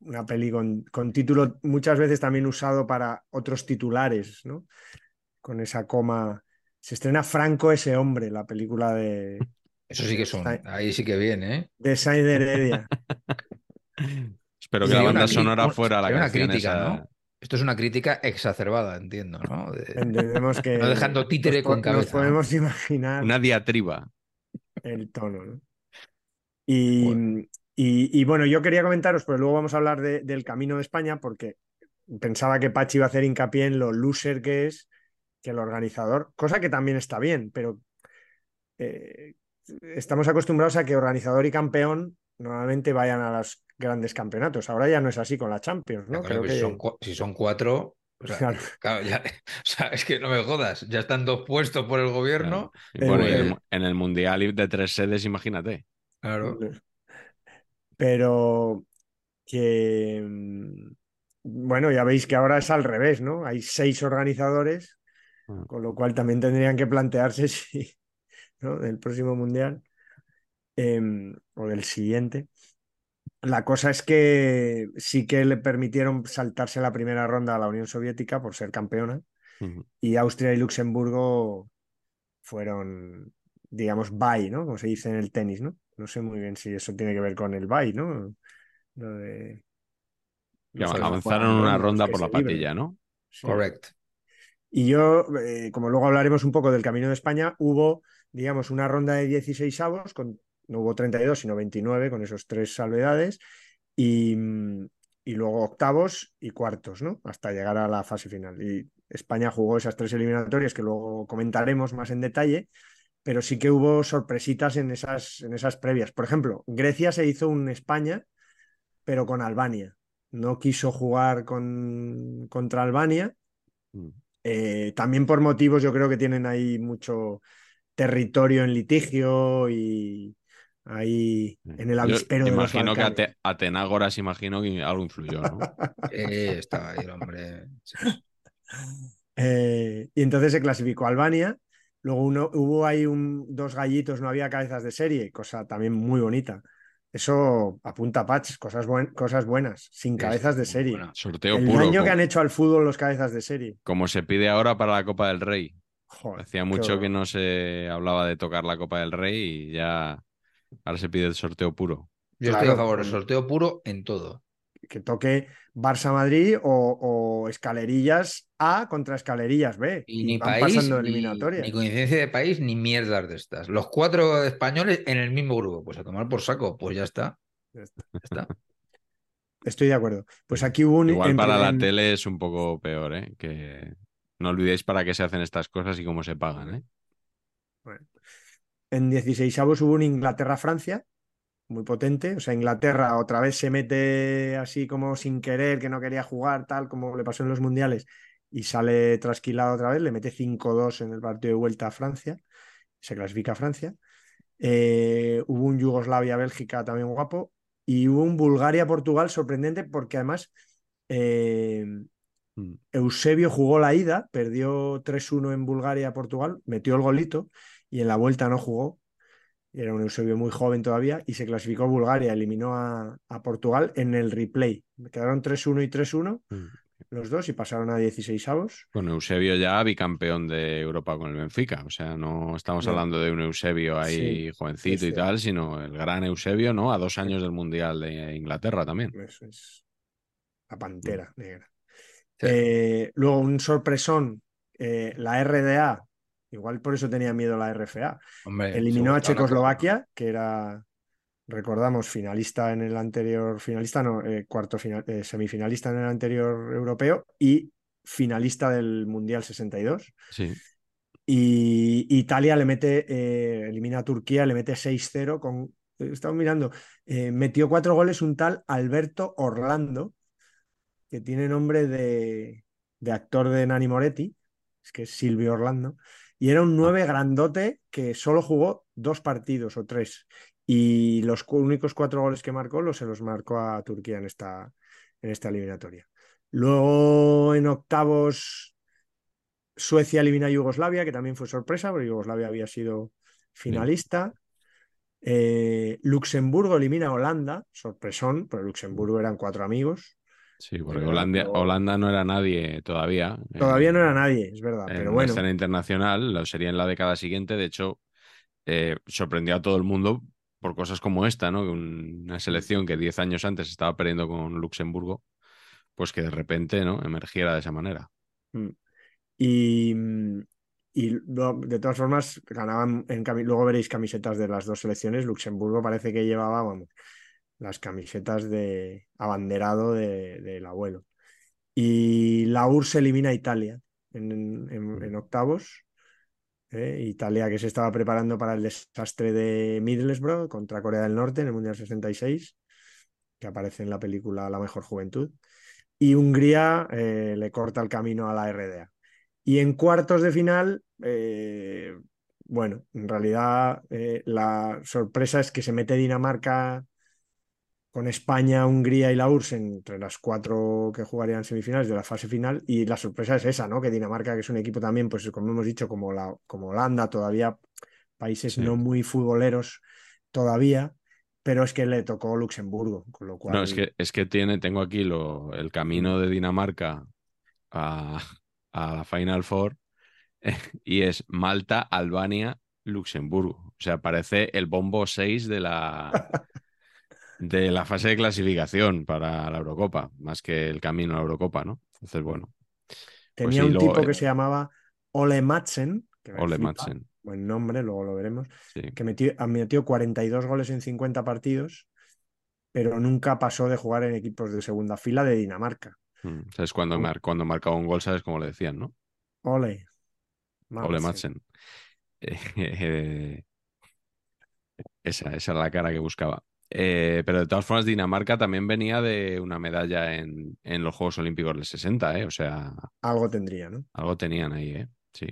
una peli con, con título muchas veces también usado para otros titulares, ¿no? Con esa coma. Se estrena Franco ese hombre, la película de, eso sí que son. Ahí sí que viene, ¿eh? de Heredia. (laughs) Espero Y que la banda sonora fuera la canción crítica, esa- ¿no? Esto es una crítica exacerbada, entiendo, ¿no? De- Entendemos que. (laughs) No dejando títere nos con cabeza, Nos podemos imaginar. Una diatriba. El tono, ¿no? Y, y- y, bueno, yo quería comentaros, pero luego vamos a hablar de- del camino de España, porque pensaba que Pachi iba a hacer hincapié en lo loser que es que el organizador, cosa que también está bien, pero eh, estamos acostumbrados a que organizador y campeón normalmente vayan a los grandes campeonatos. Ahora ya no es así con la Champions, ¿no? Creo pues que si, son, cua- si son cuatro, o sea, Claro. (laughs) claro, ya- (laughs) o sea, es que no me jodas, ya están dos puestos por el gobierno. El, Eh, en el Mundial de tres sedes, imagínate. Claro, Pero que, mm, bueno, ya veis que ahora es al revés, ¿no? Hay seis organizadores, Ah. con lo cual también tendrían que plantearse (laughs) si, ¿no? Del próximo mundial em, o del siguiente. La cosa es que sí que le permitieron saltarse la primera ronda a la Unión Soviética por ser campeona y Austria y Luxemburgo fueron, digamos, bye, ¿no? Como se dice en el tenis, ¿no? No sé muy bien si eso tiene que ver con el bye, ¿no? Lo de... Avanzaron una ronda por la patilla, ¿no? Sí. correcto. Y yo, eh, como luego hablaremos un poco del Camino de España, hubo, digamos, una ronda de 16 avos, con, no hubo 32, sino 29, con esos tres salvedades, y, mm, y luego octavos y cuartos, ¿no? Hasta llegar a la fase final. Y España jugó esas tres eliminatorias que luego comentaremos más en detalle, pero sí que hubo sorpresitas en esas, en esas previas. Por ejemplo, Grecia se hizo un España, pero con Albania. No quiso jugar con, contra Albania. Mm. Eh, también por motivos, yo creo que tienen ahí mucho territorio en litigio y ahí en el Yo avispero de los imagino que. Ate- Atenágoras, imagino que algo influyó, ¿no? (laughs) Eh, estaba ahí el hombre. Sí. (laughs) Eh, y entonces se clasificó Albania. Luego uno, hubo ahí un, dos gallitos, no había cabezas de serie, cosa también muy bonita. Eso apunta Patch, cosas, buen- cosas buenas, sin cabezas de serie. buena. Sorteo El puro, daño que han hecho al fútbol los cabezas de serie. como se pide ahora para la Copa del Rey. Joder, Hacía mucho que no se hablaba de tocar la Copa del Rey y ya ahora se pide el sorteo puro. Yo estoy a favor del sorteo puro en todo. que toque Barça-Madrid o, o Escalerillas A contra Escalerillas B. Y, ni van país, pasando ni, eliminatorias. ni coincidencia de país, ni mierdas de estas. Los cuatro españoles en el mismo grupo. Pues a tomar por saco, pues ya está. Ya está. Ya está. (laughs) Estoy de acuerdo. Pues aquí hubo un. Igual en- para la en- tele es un poco peor, ¿eh? Que no olvidéis para qué se hacen estas cosas y cómo se pagan, ¿eh? En 16 hubo un Inglaterra-Francia, muy potente. O sea, Inglaterra otra vez se mete así como sin querer, que no quería jugar, tal como le pasó en los mundiales, y sale trasquilado otra vez, le mete 5-2 en el partido de vuelta a Francia, se clasifica a Francia. Eh, hubo un Yugoslavia-Bélgica también guapo y hubo un Bulgaria-Portugal sorprendente porque además eh, Mm. Eusebio jugó la ida, perdió 3-1 en Bulgaria-Portugal, metió el golito y en la vuelta no jugó. Era un Eusebio muy joven todavía y se clasificó Bulgaria, eliminó a, a Portugal en el replay. Quedaron 3-1 y 3-1 Mm. los dos y pasaron a 16 avos. Con Eusebio ya bicampeón de Europa con el Benfica. O sea, no estamos No. hablando de un Eusebio ahí jovencito y es tal, sino el gran Eusebio, ¿no? A dos años del Mundial de Inglaterra también. Eso es la pantera negra. Sí. Eh, luego un sorpresón, eh, la RDA, igual por eso tenía miedo la RFA, Hombre, eliminó a Checoslovaquia, que era, recordamos, finalista en el anterior, finalista no, eh, cuarto final, eh, semifinalista en el anterior europeo y finalista del Mundial 62. Sí. Y Italia le mete, eh, elimina a Turquía, le mete 6-0 con, estamos mirando, eh, metió cuatro goles un tal Alberto Orlando, que tiene nombre de, de actor de Nani Moretti, es que es Silvio Orlando, y era un nueve grandote que solo jugó dos partidos o tres, y los únicos cuatro goles que marcó los se los marcó a Turquía en esta, en esta eliminatoria. Luego en octavos Suecia elimina a Yugoslavia, que también fue sorpresa, porque Yugoslavia había sido finalista. Eh, Luxemburgo elimina a Holanda, sorpresón, pero Luxemburgo eran cuatro amigos. Sí, porque Holanda, Holanda no era nadie todavía. Todavía en- no era nadie, es verdad, En pero la bueno, escena internacional, lo sería en la década siguiente. De hecho, eh, sorprendió a todo el mundo por cosas como esta, ¿no? Una selección que 10 años antes estaba perdiendo con Luxemburgo, pues que de repente, ¿no? Emergiera de esa manera. Mm. Y, y de todas formas, ganaban en luego veréis camisetas de las dos selecciones. Luxemburgo parece que llevaba, vamos, las camisetas de abanderado de- del abuelo. Y la URSS elimina a Italia en, en- en octavos. ¿eh? Italia que se estaba preparando para el desastre de Middlesbrough contra Corea del Norte en el Mundial 66, que aparece en la película La Mejor Juventud. Y Hungría eh, le corta el camino a la RDA. Y en cuartos de final, eh, bueno, en realidad la sorpresa es que se mete Dinamarca con España, Hungría y la URSS entre las cuatro que jugarían semifinales de la fase final. Y la sorpresa es esa, ¿no? Que Dinamarca, que es un equipo también, pues como hemos dicho, como, la, como Holanda, todavía países Sí. no muy futboleros todavía, pero es que le tocó Luxemburgo, con lo cual... No, es que, es que tiene, tengo aquí lo, el camino de Dinamarca a, a la Final Four (laughs) y es Malta, Albania, Luxemburgo. O sea, parece el bombo 6 de la, (laughs) de la fase de clasificación para la Eurocopa, más que el camino a la Eurocopa, ¿no? Entonces, bueno, Tenía sí, un luego, tipo eh, que se llamaba Ole Madsen, que Ole flipa, Madsen. buen nombre, luego lo veremos, Sí. que metió, metió 42 goles en 50 partidos, pero nunca pasó de jugar en equipos de segunda fila de Dinamarca. Mm, ¿Sabes cuando, mar- cuando marcaba un gol, sabes cómo le decían, ¿no? Ole. Ole Madsen. (laughs) Eh, esa, esa era la cara que buscaba. Eh, pero de todas formas, Dinamarca también venía de una medalla en, en los Juegos Olímpicos del 60, ¿eh? O sea, Algo tendría, ¿no? algo tenían ahí, ¿eh? Sí.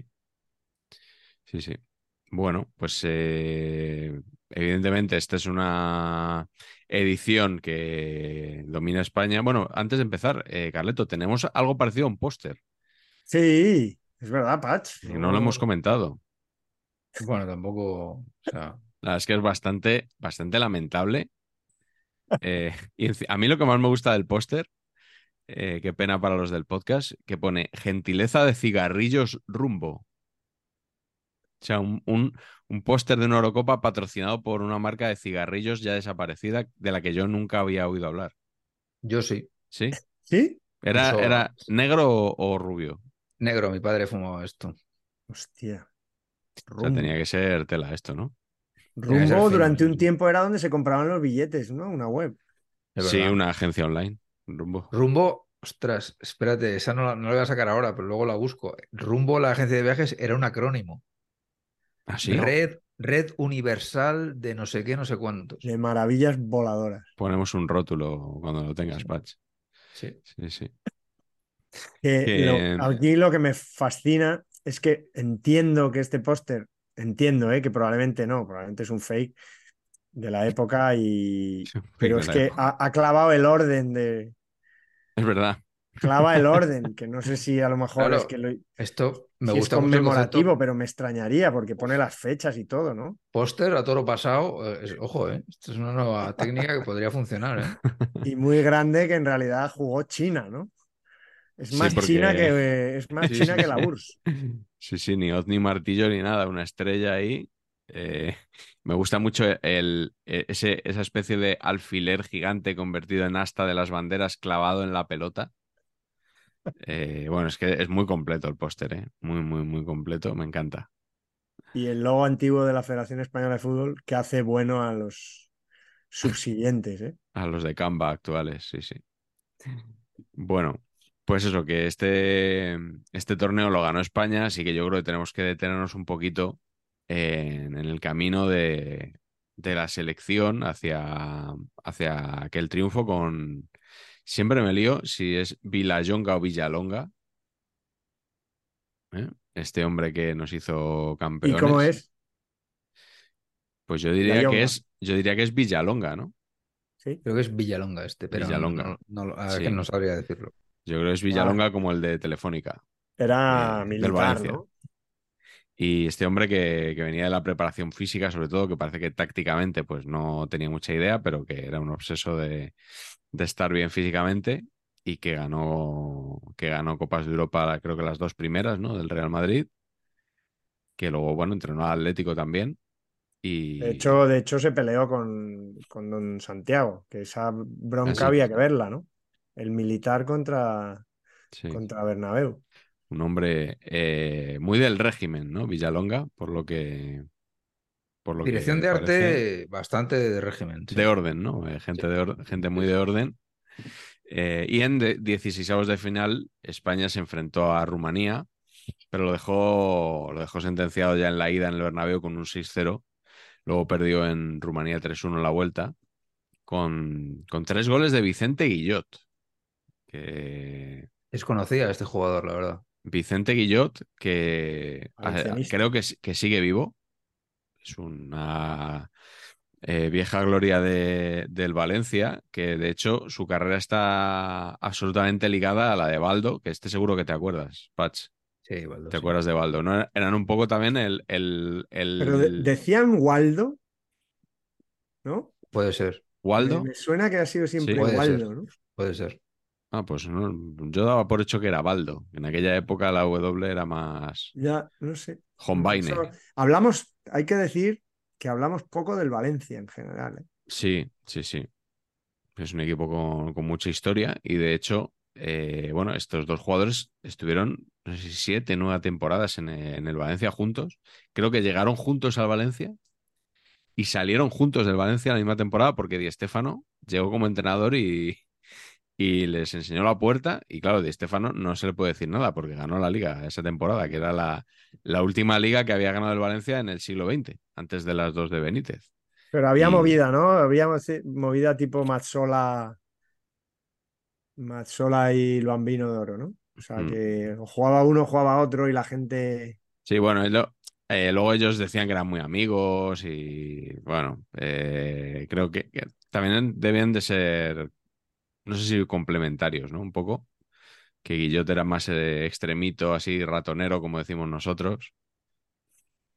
Sí, sí. Bueno, pues eh, evidentemente esta es una edición que domina España. Bueno, antes de empezar, eh, Carleto, tenemos algo parecido a un póster, Sí, es verdad, Patch. no lo hemos comentado. Bueno, tampoco. O sea, La verdad es que es bastante, bastante lamentable. Eh, (laughs) y a mí lo que más me gusta del póster, eh, qué pena para los del podcast, que pone gentileza de cigarrillos rumbo. O sea, un, un, un póster de una Eurocopa patrocinado por una marca de cigarrillos ya desaparecida de la que yo nunca había oído hablar. yo sí. ¿Sí? ¿Sí? ¿Era, Eso- era negro o, o rubio? Negro, mi padre fumaba esto. Hostia. O sea, tenía que ser tela esto, ¿no? Rumbo durante un tiempo era donde se compraban los billetes, ¿no? Una web. Sí, una agencia online. Rumbo. Rumbo, ostras, espérate, esa no la, no la voy a sacar ahora, pero luego la busco. Rumbo, la agencia de viajes, era un acrónimo. ¿Ah, sí? Red, Red Universal de no sé qué, no sé cuántos. De maravillas voladoras. Ponemos un rótulo cuando lo tengas, Sí. Patch. Sí. Sí, sí. Que Que- lo- aquí lo que me fascina es que entiendo que este póster, entiendo eh, que probablemente no, probablemente es un fake de la época y... Pero es que ha, ha clavado el orden de... Es verdad. Clava el (laughs) orden, que no sé si a lo mejor Claro, es que lo, Esto me si es gusta el conmemorativo, pero me extrañaría porque pone las fechas y todo, ¿no? Póster a toro pasado. eh, es- ojo, ¿eh? Esto es una nueva técnica que podría funcionar, ¿eh? Y muy grande que en realidad jugó China, ¿no? Es Sí, más porque- China que es más Sí, China que la. URSS. Sí, sí, ni hoz ni martillo ni nada, una estrella ahí. Eh, me gusta mucho el, e- ese, esa especie de alfiler gigante convertido en asta de las banderas clavado en la pelota. Eh, bueno, es que es muy completo el póster, ¿eh? Muy, muy, muy completo, me encanta. Y el logo antiguo de la Federación Española de Fútbol que hace bueno a los subsiguientes, ¿eh? A los de Canva actuales, sí, sí. Bueno, pues eso, que este, este torneo lo ganó España, así que yo creo que tenemos que detenernos un poquito en, en el camino de, de la selección hacia, hacia aquel triunfo con... Siempre me lío si es Villayonga o Villalonga. ¿eh? Este hombre que nos hizo ¿Y campeones. cómo es? Pues yo diría Villalonga. que es, yo diría que es Villalonga, ¿no? ¿Sí? Creo que es Villalonga este, pero Villalonga. no, no, Sí. no sabría decirlo. Yo creo que es Villalonga como el de Telefónica. Era Eh, militar. ¿no? Y este hombre que, que venía de la preparación física, sobre todo, que parece que tácticamente pues no tenía mucha idea, pero que era un obseso de, de estar bien físicamente y que ganó, que ganó Copas de Europa, creo que las dos primeras, ¿no? Del Real Madrid, que luego, bueno, entrenó al Atlético también. Y De hecho, de hecho, se peleó con, con Don Santiago, que esa bronca Ah, sí. había que verla, ¿no? El militar contra, sí, contra Bernabéu. un hombre eh, muy del régimen, ¿no? Villalonga, por lo que... Por lo que Dirección de arte bastante de régimen. sí. de orden, ¿no? Eh, gente, de or- gente muy de orden. Eh, y en de 16 de final, España se enfrentó a Rumanía, pero lo dejó, lo dejó sentenciado ya en la ida en el Bernabéu con un 6-0. Luego perdió en Rumanía 3-1 en la vuelta, con, con tres goles de Vicente Guillot. Que Desconocía a este jugador, la verdad. Vicente Guillot, que ah, creo que, que sigue vivo. Es una eh, vieja gloria de- del Valencia, que de hecho su carrera está absolutamente ligada a la de Baldo, que este seguro que te acuerdas, Patch. Sí, Baldo, ¿Te sí. acuerdas de Baldo? ¿no? Eran un poco también el... el, el- Pero de- decían Waldo, ¿no? Puede ser, ¿Waldo? Me, me suena que ha sido siempre Sí. Waldo, ser. ¿no? puede ser. Ah, pues no, yo daba por hecho que era Baldo. En aquella época la W era más Ya, no sé. Hombaine. Eso- Hablamos, hay que decir que hablamos poco del Valencia en general. ¿eh? Sí, sí, sí. Es un equipo con, con mucha historia y de hecho, eh, bueno, estos dos jugadores estuvieron, no sé si siete, nueve temporadas en, en el Valencia juntos. Creo que llegaron juntos al Valencia y salieron juntos del Valencia la misma temporada porque Di Stéfano llegó como entrenador y, y les enseñó la puerta y claro, Di Stéfano no se le puede decir nada porque ganó la liga esa temporada, que era la, la última liga que había ganado el Valencia en el siglo XX, antes de las dos de Benítez. Pero había Y- movida, ¿no? Había movida tipo Mazzola, Mazzola y el Bambino de Oro, ¿no? O sea, Mm. que jugaba uno, jugaba otro y la gente... Sí, bueno, lo- eh, luego ellos decían que eran muy amigos y bueno, eh, creo que, que también debían de ser, no sé si complementarios, ¿no? Un poco. Que Guillot era más eh, extremito, así ratonero, como decimos nosotros.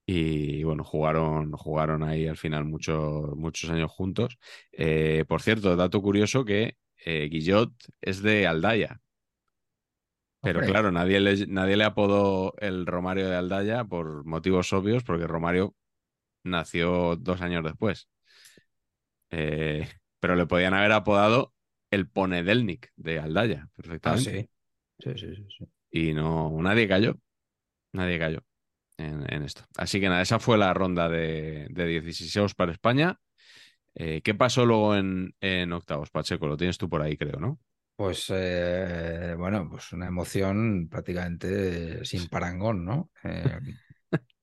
Y bueno, jugaron, jugaron ahí al final muchos, muchos años juntos. Eh, por cierto, dato curioso que eh, Guillot es de Aldaya. Pero claro, nadie le, nadie le apodó el Romario de Aldaya por motivos obvios, porque Romario nació dos años después. Eh, pero le podían haber apodado el Ponedelnik de Aldaya, Ah, perfectamente. sí. Sí, sí, sí, sí. Y no, nadie cayó. Nadie cayó en, en esto. Así que nada, esa fue la ronda de, de 16 para España. Eh, ¿Qué pasó luego en, en octavos, Pacheco? Lo tienes tú por ahí, creo, ¿no? Pues eh, bueno, pues una emoción prácticamente sin (laughs) parangón, ¿no? Eh, (laughs)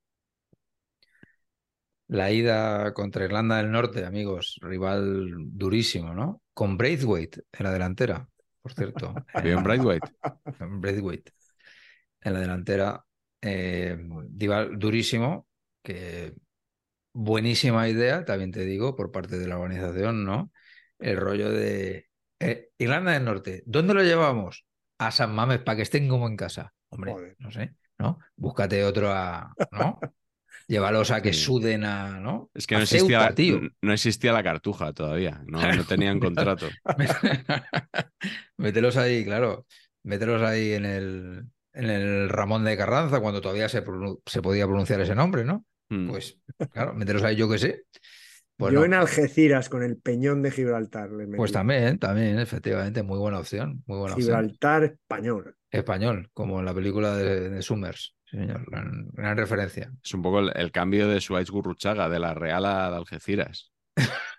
la ida contra Irlanda del Norte, amigos, rival durísimo, ¿no? Con Braithwaite en la delantera. por cierto. (laughs) Vive en Braithwaite. (laughs) En Braithwaite. En la delantera. Eh, Dival durísimo, que buenísima idea, también te digo, por parte de la organización, ¿no? El rollo de eh, Irlanda del Norte, ¿dónde lo llevamos? A San Mames, para que estén como en casa. Hombre, Joder. no sé, ¿no? Búscate otro a, ¿no? (laughs) Llévalos a que suden a, ¿no? Es que no existía, Ceuta, la, tío. no existía la cartuja todavía. No, no (laughs) tenían contrato. (laughs) Mételos ahí, claro. Mételos ahí en el, en el Ramón de Carranza, cuando todavía se, se podía pronunciar ese nombre, ¿no? Mm. Pues, claro, mételos ahí, yo que sé. Pues, Yo no. en Algeciras con el Peñón de Gibraltar. Pues también, también, efectivamente, muy buena opción. Muy buena opción. Gibraltar español. Español, como en la película de, de Summers. Señor, gran, gran referencia. Es un poco el, el cambio de Suárez Gurruchaga, de la Real a de Algeciras. (laughs)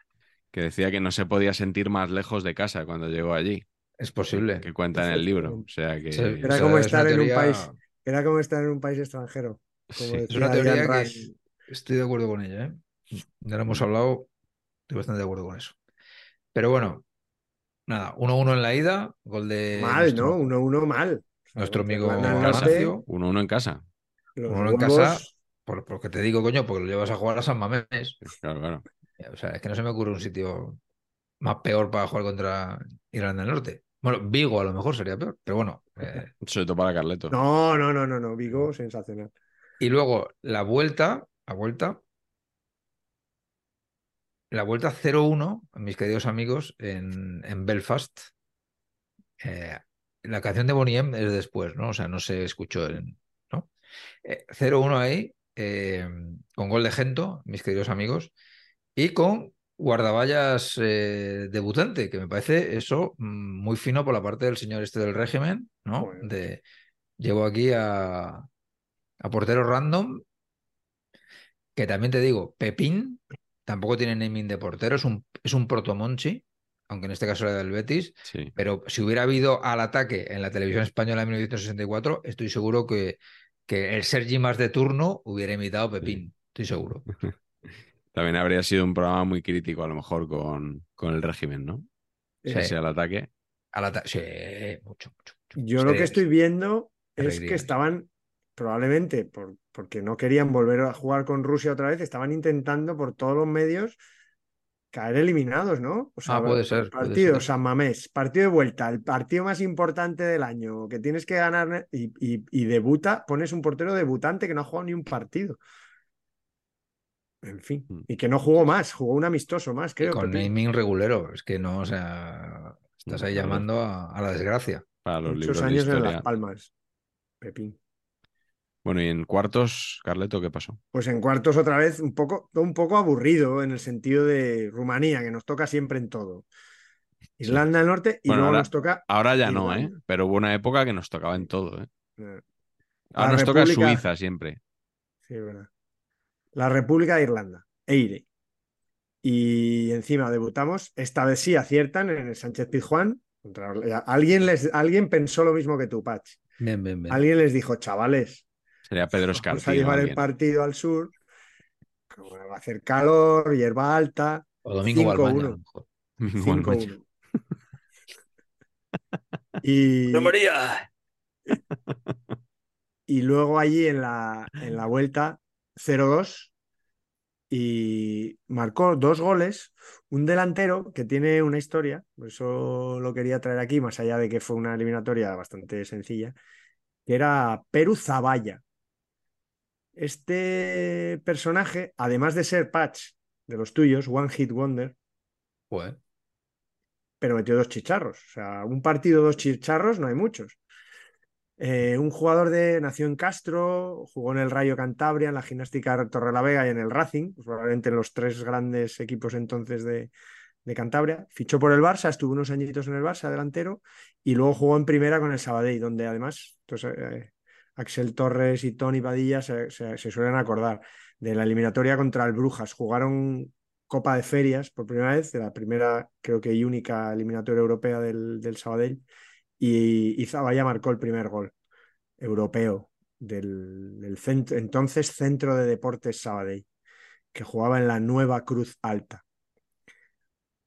que decía que no se podía sentir más lejos de casa cuando llegó allí. Es posible. Que cuenta en el libro. O sea que. Sí, Era como es estar en un país- Era como estar en un país extranjero. Como Sí. Es una teoría que estoy de acuerdo con ella, ¿eh? Ya lo hemos hablado, estoy bastante de acuerdo con eso. Pero bueno, nada, 1-1 en la ida, gol de Mal, nuestro, ¿no? 1-1 mal. Nuestro amigo Amancio. 1-1 en casa. los 1-1 en casa, por, porque te digo, coño, porque lo llevas a jugar a San Mamés. Claro, claro. O sea, es que no se me ocurre un sitio más peor para jugar contra Irlanda del Norte. Bueno, Vigo a lo mejor sería peor, pero bueno. eh, (laughs) Sobre todo para Carleto. No, no, no, no, no. Vigo, sensacional. Y luego la vuelta, la vuelta, la vuelta 0-1, mis queridos amigos, en, en Belfast. Eh, la canción de Bonnie M es después, ¿no? O sea, no se escuchó en, ¿no? Eh, 0-1 ahí, eh, con gol de Gento, mis queridos amigos, y con guardaballas eh, debutante, que me parece eso mm, muy fino por la parte del señor este del régimen, ¿no? De, llevo aquí a, a portero random, que también te digo, Pepín, tampoco tiene naming de portero, es un, es un protomonchi, aunque en este caso era del Betis, Sí. pero si hubiera habido al ataque en la televisión española en 1964, estoy seguro que, que el Sergi más de turno hubiera imitado a Pepín, estoy seguro. (laughs) También habría sido un programa muy crítico, a lo mejor, con, con el régimen, ¿no? Sí. Ese al ataque. Al ata- sí, mucho, mucho. mucho. Yo lo que estoy viendo es que estaban, probablemente por, porque no querían volver a jugar con Rusia otra vez, estaban intentando por todos los medios caer eliminados, ¿no? O sea, Ah, puede ser, puede Partido ser. San Mamés, partido de vuelta, el partido más importante del año, que tienes que ganar y, y- y debuta, pones un portero debutante que no ha jugado ni un partido. En fin, Mm. y que no jugó más, jugó un amistoso más, Y creo. con Pepín. naming regulero, es que no, o sea, estás ahí llamando a, a la desgracia. Para los Muchos libros de años en. Las Palmas. Pepín. Bueno, y en cuartos, Carleto, ¿qué pasó? Pues en cuartos otra vez un poco, un poco aburrido en el sentido de Rumanía, que nos toca siempre en todo. Irlanda del Norte y Bueno, luego ahora- nos toca. Ahora ya no, ¿eh? Pero hubo una época que nos tocaba en todo, ¿eh? Ahora La nos toca Suiza siempre. Sí, es verdad. La República de Irlanda, Eire. Y encima debutamos, esta vez sí aciertan en el Sánchez Pizjuán. Contra... Alguien, les... Alguien pensó lo mismo que tú, Pach. Bien, bien, bien. Alguien les dijo, chavales, Sería Pedro vamos a llevar el partido al sur. como Va a hacer calor, hierba alta. O Domingo 5-1. Balmaña, a lo mejor. (laughs) Bueno, 5-1. (laughs) y, María! y luego allí en la, en la vuelta 0-2 y marcó dos goles, un delantero que tiene una historia, por eso lo quería traer aquí, más allá de que fue una eliminatoria bastante sencilla, que era Perú Zavalla. Este personaje, además de ser Patch de los tuyos, One Hit Wonder, pero metió dos chicharros. O sea, un partido, dos chicharros, no hay muchos. Eh, un jugador de nació en Castro, jugó en el Rayo Cantabria, en la Gimnástica Torrelavega y en el Racing, pues probablemente en los tres grandes equipos entonces de, de Cantabria. Fichó por el Barça, estuvo unos añitos en el Barça delantero y luego jugó en primera con el Sabadell, donde además pues, eh, Axel Torres y Tony Padilla se, suelen acordar de la eliminatoria contra el Brujas. Jugaron Copa de Ferias por primera vez, de la primera, creo que y única eliminatoria europea del, del Sabadell, y, Zavalla marcó el primer gol europeo del, entonces Centro de Deportes Sabadell, que jugaba en la Nueva Cruz Alta.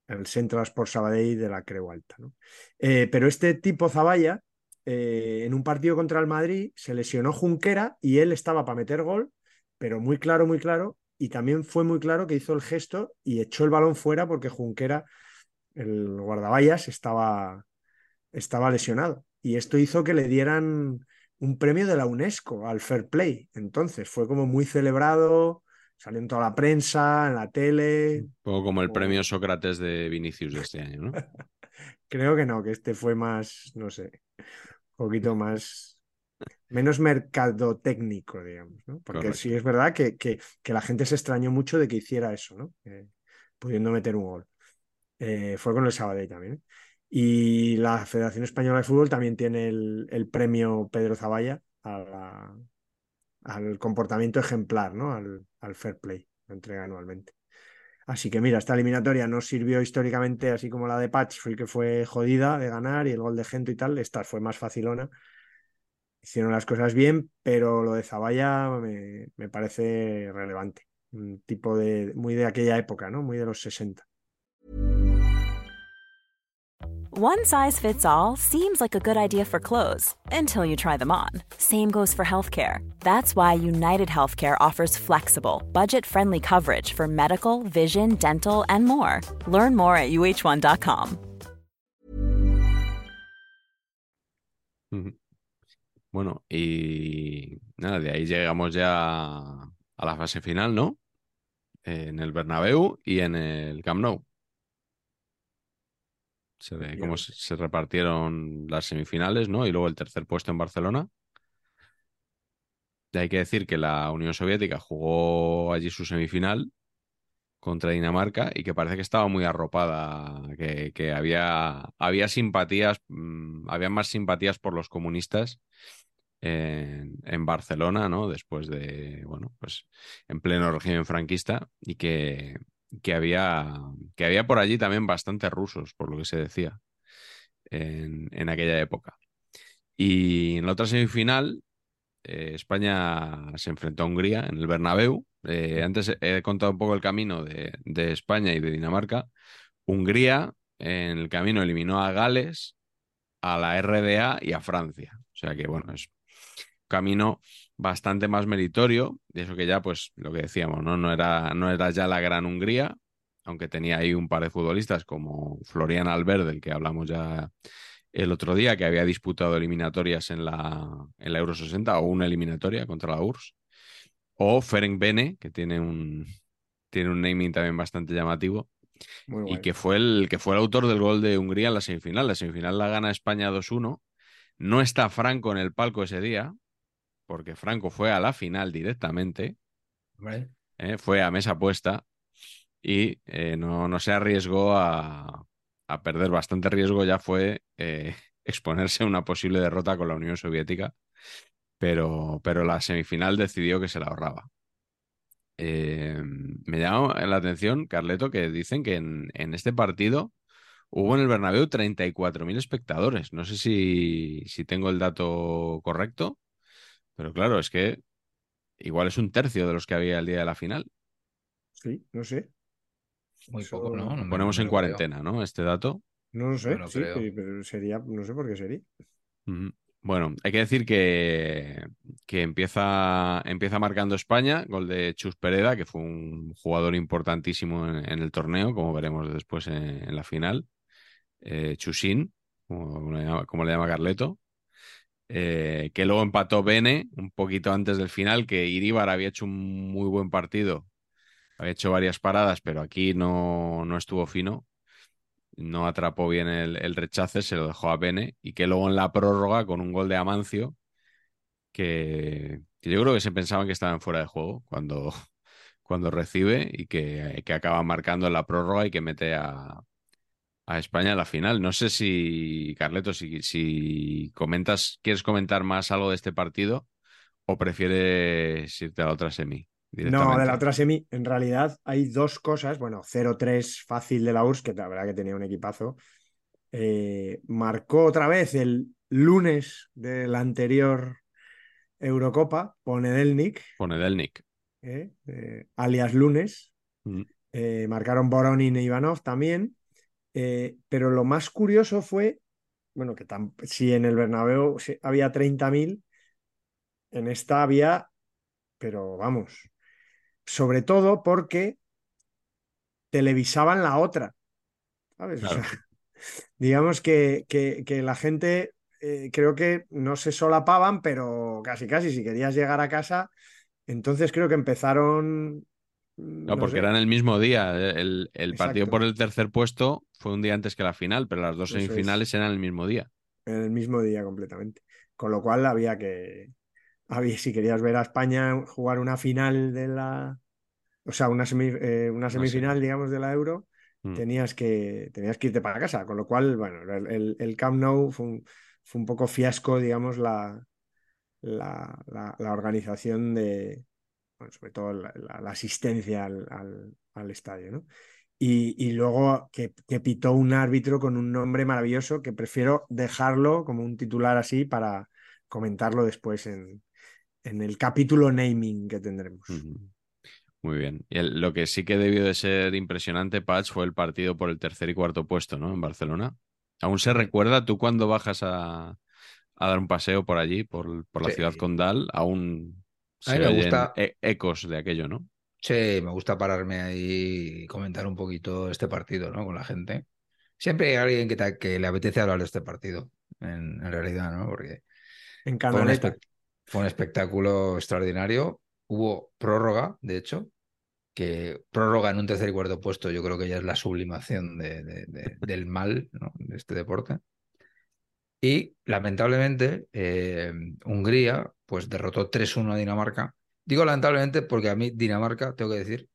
el Centro Sport Sabadell de la Creu Alta. ¿no? Eh, pero este tipo Zavalla, eh, en un partido contra el Madrid, se lesionó Junquera y él estaba para meter gol, pero muy claro, muy claro, y también fue muy claro que hizo el gesto y echó el balón fuera porque Junquera, el guardaballas, estaba, estaba lesionado. Y esto hizo que le dieran un premio de la UNESCO al Fair Play. Entonces fue como muy celebrado, salió en toda la prensa, en la tele. Un poco como el premio Sócrates de Vinicius de este año, ¿no? (laughs) Creo que no, que este fue más, no sé, un poquito más, menos mercadotécnico, digamos, ¿no? Porque sí es verdad que, que, que, la gente se extrañó mucho de que hiciera eso, ¿no? Eh, pudiendo meter un gol. Eh, fue con el Sabadell también. ¿eh? Y la Federación Española de Fútbol también tiene el, el premio Pedro Zavalla a la, al comportamiento ejemplar, ¿no? Al, al, fair play, lo entrega anualmente. Así que mira, esta eliminatoria no sirvió históricamente así como la de Patch, fue que fue jodida de ganar y el gol de Gento y tal, esta fue más facilona. Hicieron las cosas bien, pero lo de Zavalla me, me parece relevante. Un tipo de muy de aquella época, ¿no? Muy de los 60. One size fits all seems like a good idea for clothes until you try them on. Same goes for healthcare. That's why United Healthcare offers flexible, budget friendly coverage for medical, vision, dental, and more. Learn more at uh1.com. Bueno, y nada, de ahí llegamos ya a la fase final, ¿no? En el Bernabéu y en el Camp Nou. Se ve cómo se repartieron las semifinales, ¿no? Y luego el tercer puesto en Barcelona. Y hay que decir que la Unión Soviética jugó allí su semifinal contra Dinamarca y que parece que estaba muy arropada, que, había, había simpatías, mm, había más simpatías por los comunistas en, en, Barcelona, ¿no? Después de, bueno, pues en pleno régimen franquista y que, que había, que había por allí también bastantes rusos, por lo que se decía en, en aquella época. Y en la otra semifinal, eh, España se enfrentó a Hungría en el Bernabéu. Eh, antes he contado un poco el camino de, de, España y de Dinamarca. Hungría en el camino eliminó a Gales, a la RDA y a Francia. O sea que, bueno, es camino bastante más meritorio, de eso que ya, pues, lo que decíamos, ¿no? No era, no era ya la gran Hungría, aunque tenía ahí un par de futbolistas como Florian Albert, del que hablamos ya el otro día, que había disputado eliminatorias en la, en la Euro 60 o una eliminatoria contra la URSS, o Ferenc Bene, que tiene un, tiene un naming también bastante llamativo, y que fue, el, que fue el autor del gol de Hungría en la semifinal. La semifinal la gana España 2-1. No está Franco en el palco ese día, porque Franco fue a la final directamente, eh, fue a mesa puesta y eh, no, no, se arriesgó a, a, perder bastante riesgo, ya fue eh, (laughs) exponerse a una posible derrota con la Unión Soviética, pero, pero la semifinal decidió que se la ahorraba. me llama la atención, Carleto, que dicen que en, en este partido hubo en el Bernabéu 34.000 espectadores. No sé si, si tengo el dato correcto. Pero claro, es que igual es un tercio de los que había el día de la final. Sí, no sé. Muy poco, ¿no? no Ponemos en cuarentena, ¿no? Este dato. No lo sé, sí, pero sería, no sé por qué sería. Bueno, hay que decir que, que empieza, empieza marcando España, gol de Chus Pereda, que fue un jugador importantísimo en, el torneo, como veremos después en, la final. Eh, Chusín, como, como, le llama Carleto. Eh, que luego empató Bene un poquito antes del final, que Iríbar había hecho un muy buen partido, había hecho varias paradas, pero aquí no, no estuvo fino, no atrapó bien el, el, rechace, se lo dejó a Bene, y que luego en la prórroga, con un gol de Amancio, que, yo creo que se pensaban que estaban fuera de juego cuando, (laughs) cuando recibe y que, que acaba marcando en la prórroga y que mete a, a España a la final. No sé si, Carleto, si, si comentas, quieres comentar más algo de este partido o prefieres irte a la otra semi. No, de la otra semi, en realidad hay dos cosas. Bueno, 0-3 fácil de la URSS, que la verdad que tenía un equipazo. Eh, marcó otra vez el lunes de la anterior Eurocopa, Ponedelnik. Ponedelnik. Eh, eh, alias lunes. Mm. marcaron Boronin e Ivanov también. Eh, pero lo más curioso fue, bueno, que si en el Bernabéu había 30.000, en esta había, pero vamos, sobre todo porque televisaban la otra. ¿sabes? (laughs) digamos que, que, la gente eh, creo que no se solapaban, pero casi casi si querías llegar a casa, entonces creo que empezaron no, porque era en el mismo día. El, partido por el tercer puesto fue un día antes que la final, pero las dos semifinales eran el mismo día. En el mismo día completamente. Con lo cual había que. Había, si querías ver a España jugar una final de la. O sea, una, eh, una semifinal, digamos, de la Euro, mm. tenías, que, tenías que irte para casa. Con lo cual, bueno, el, el Camp Nou fue un, fue un poco fiasco, digamos, la, la, la organización de, sobre todo la, asistencia al, estadio, ¿no? Y, luego que, pitó un árbitro con un nombre maravilloso que prefiero dejarlo como un titular así para comentarlo después en, en el capítulo naming que tendremos. Muy bien. Y lo que sí que debió de ser impresionante, Patch, fue el partido por el tercer y cuarto puesto, ¿no? En Barcelona. ¿Aún se recuerda tú cuando bajas a, dar un paseo por allí, por, por la ciudad condal? ¿Aún a mí me gusta. E-, ecos de aquello, ¿no? Sí, me gusta pararme ahí y comentar un poquito este partido, ¿no? Con la gente. Siempre hay alguien que, que le apetece hablar de este partido, en, realidad, ¿no? Porque en fue un, fue un espectáculo extraordinario. Hubo prórroga, de hecho, que prórroga en un tercer y cuarto puesto, yo creo que ya es la sublimación del mal ¿no? de este deporte. Y lamentablemente, eh, Hungría pues derrotó 3-1 a Dinamarca. Digo lamentablemente porque a mí Dinamarca, tengo que decir,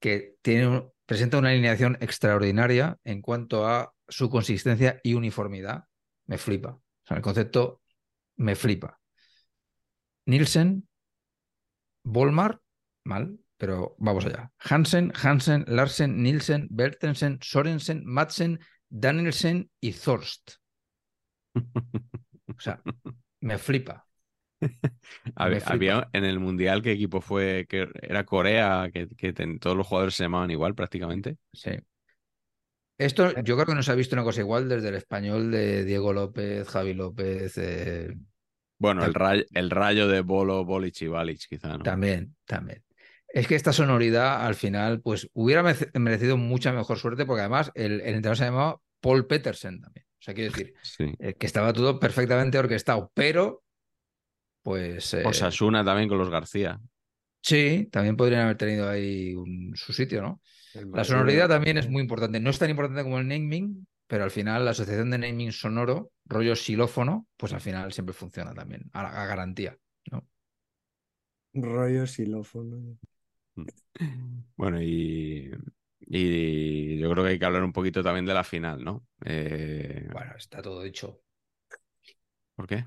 que tiene presenta una alineación extraordinaria en cuanto a su consistencia y uniformidad. Me flipa. El concepto me flipa. Nielsen, Volmar, mal, pero vamos allá. Hansen, Hansen, Larsen, Nielsen, Bertensen, Sorensen, Madsen, Danielsen y Thorst. O sea, (laughs) me flipa. había, en el mundial qué equipo fue que era Corea que, todos los jugadores se llamaban igual prácticamente. Sí. Esto yo creo que no se ha visto una cosa igual desde el español de Diego López Javi López eh, bueno el rayo, el rayo de Bolo Bolic y Balic quizá ¿no? también también. Es que esta sonoridad al final pues hubiera merecido mucha mejor suerte porque además el, el entrenador se llamaba Paul Petersen también o sea quiero decir eh, que estaba todo perfectamente orquestado pero pues... Eh... Osasuna también con los García. Sí, también podrían haber tenido ahí su sitio, ¿no? La sonoridad también es muy importante. No es tan importante como el naming, pero al final la asociación de naming sonoro, rollo xilófono, pues al final siempre funciona también, a, garantía, ¿no? Rollo xilófono. Bueno, y, y yo creo que hay que hablar un poquito también de la final, ¿no? Eh, bueno, está todo dicho. ¿Por qué?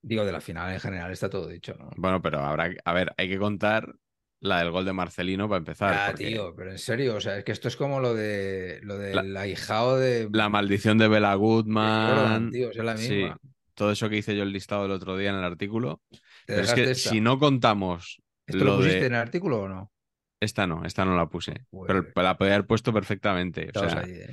Digo, de la final en general está todo dicho, ¿no? Bueno, pero habrá, a ver, hay que contar la del gol de Marcelino para empezar. Ah, tío, pero en serio, o sea, es que esto es como lo de lo del ahijado de. La maldición de Bela Goodman. tío, es la misma. Sí, todo eso que hice yo el listado el otro día en el artículo. Pero es que si no contamos. ¿Esto lo, pusiste en el artículo o no? Esta no, esta no la puse. Pero la podía haber puesto perfectamente. O sea, ¿eh?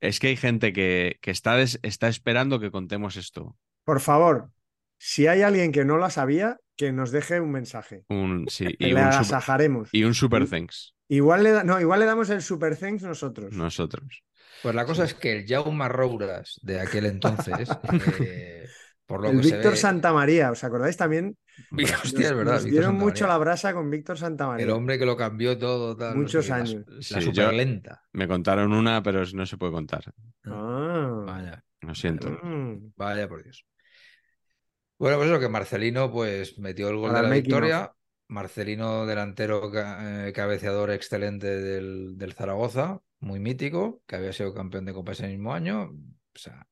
Es que hay gente que, que está, está esperando que contemos esto. Por favor, si hay alguien que no la sabía, que nos deje un mensaje. Un, sí, (laughs) y le agasajaremos. Y un super thanks. Igual le, no, igual le damos el super thanks nosotros. Nosotros. Pues la cosa es que el Jaume Rouras de aquel entonces, (laughs) eh, por lo el que Víctor Santamaría, ¿os acordáis también? (laughs) Hostia, es verdad. Nos dieron mucho la brasa con Víctor Santamaría. El hombre que lo cambió todo. Muchos años. La, super lenta. Me contaron una, pero no se puede contar. Ah. Vaya. Lo siento. Mm. Vaya por Dios. Bueno, pues eso que Marcelino pues metió el gol de la victoria. Marcelino, delantero eh, cabeceador excelente del, Zaragoza, muy mítico, que había sido campeón de Copa ese mismo año. O sea,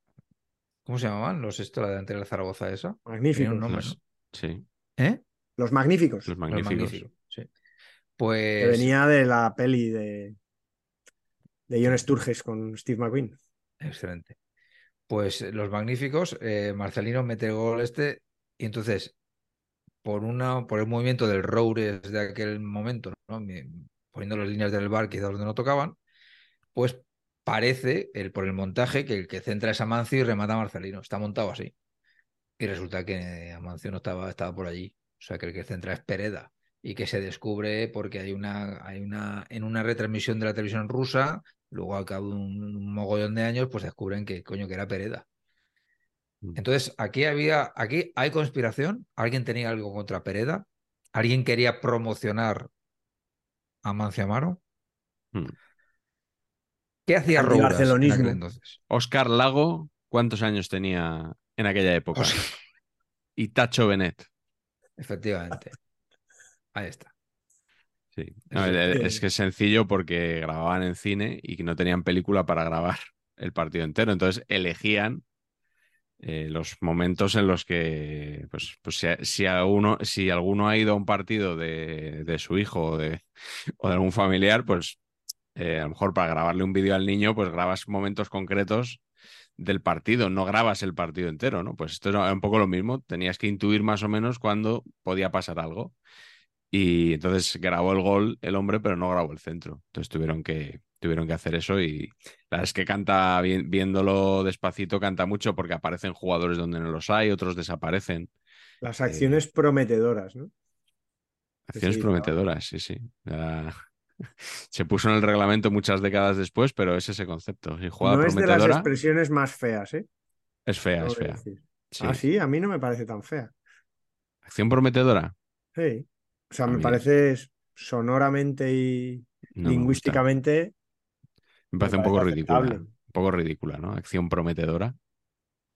¿cómo se llamaban los esto, la delantera del Zaragoza esa? Magníficos. Sí. ¿Eh? Los magníficos. Los magníficos. sí. Pues. Que venía de la peli de, de John Sturges con Steve McQueen. Excelente. Pues eh, los magníficos, eh, Marcelino mete el gol este y entonces por una por el movimiento del Roures de aquel momento, poniendo las líneas del bar quizás donde no tocaban, pues parece, el, por el montaje, que el que centra es Amancio y remata a Marcelino. Está montado así. Y resulta que Amancio no estaba, estaba por allí. O sea, que el que centra es Pereda. Y que se descubre porque hay una, hay una, en una retransmisión de la televisión rusa, luego al cabo de un, un mogollón de años, pues descubren que coño que era Pereda. Mm. Entonces, aquí había, aquí hay conspiración, alguien tenía algo contra Pereda, alguien quería promocionar a Mancio Amaro. Mm. ¿Qué hacía Rouras aquel entonces? Oscar Lago, ¿cuántos años tenía en aquella época? Y Tacho Benet. Efectivamente. Ahí está. Sí. No, es que es sencillo porque grababan en cine y que no tenían película para grabar el partido entero. Entonces elegían eh, los momentos en los que, pues, pues si, si, a uno- si alguno ha ido a un partido de, de su hijo o de, o de algún familiar, pues eh, a lo mejor para grabarle un vídeo al niño, pues grabas momentos concretos del partido, no grabas el partido entero, ¿no? Pues esto era un poco lo mismo, tenías que intuir más o menos cuándo podía pasar algo. Y entonces grabó el gol el hombre, pero no grabó el centro. Entonces tuvieron que, tuvieron que hacer eso y la verdad es que canta, vi- viéndolo despacito, canta mucho porque aparecen jugadores donde no los hay, otros desaparecen. Las acciones prometedoras, ¿no? Acciones Sí, prometedoras, sí, sí. Se puso en el reglamento muchas décadas después, pero es ese concepto. Si jugada no es de las expresiones más feas, ¿eh? es fea, es fea. Sí. Ah, sí, a mí no me parece tan fea. Acción prometedora. Sí. O sea, A me mí- parece sonoramente y No lingüísticamente. Me parece me un poco parece ridícula. aceptable. Un poco ridícula, ¿no? Acción prometedora.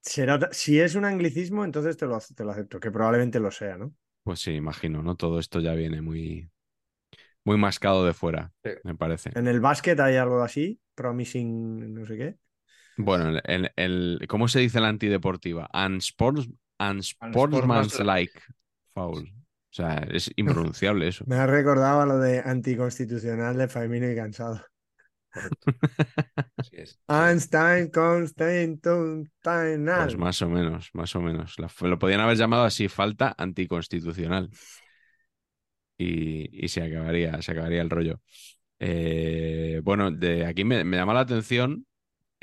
Será, si es un anglicismo, entonces te lo, te lo acepto, que probablemente lo sea, ¿no? Pues sí, imagino, ¿no? Todo esto ya viene muy, muy mascado de fuera, Sí. me parece. En el básquet hay algo así, promising, no sé qué. Bueno, el, el- el- ¿cómo se dice la antideportiva? Unsports, unsportsmanlike foul. O sea, es (laughs) impronunciable eso. Me ha recordado a lo de anticonstitucional de Faimino y Cansado. Así es. (laughs) Einstein, constitucional. Pues más o menos, más o menos. Lo podían haber llamado así, falta anticonstitucional. Y, se acabaría, se acabaría el rollo. Eh, bueno, de aquí me, me llama la atención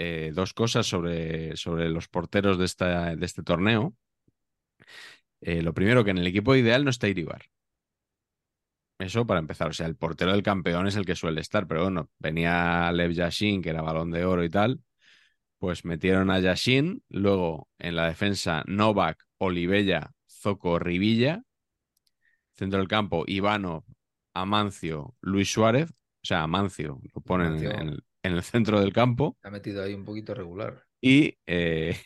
eh, dos cosas sobre, sobre los porteros de, esta, de este torneo. Eh, lo primero, que en el equipo ideal no está Iribar. Eso para empezar. O sea, el portero del campeón es el que suele estar, pero bueno, venía Lev Yashin, que era balón de oro y tal. Pues metieron a Yashin, luego en la defensa Novak, Olivella, Zoco, Rivilla. Centro del campo, Ivano, Amancio, Luis Suárez. O sea, Amancio lo ponen en, Amancio. en el- en el centro del campo. Se ha metido ahí un poquito regular. Y eh,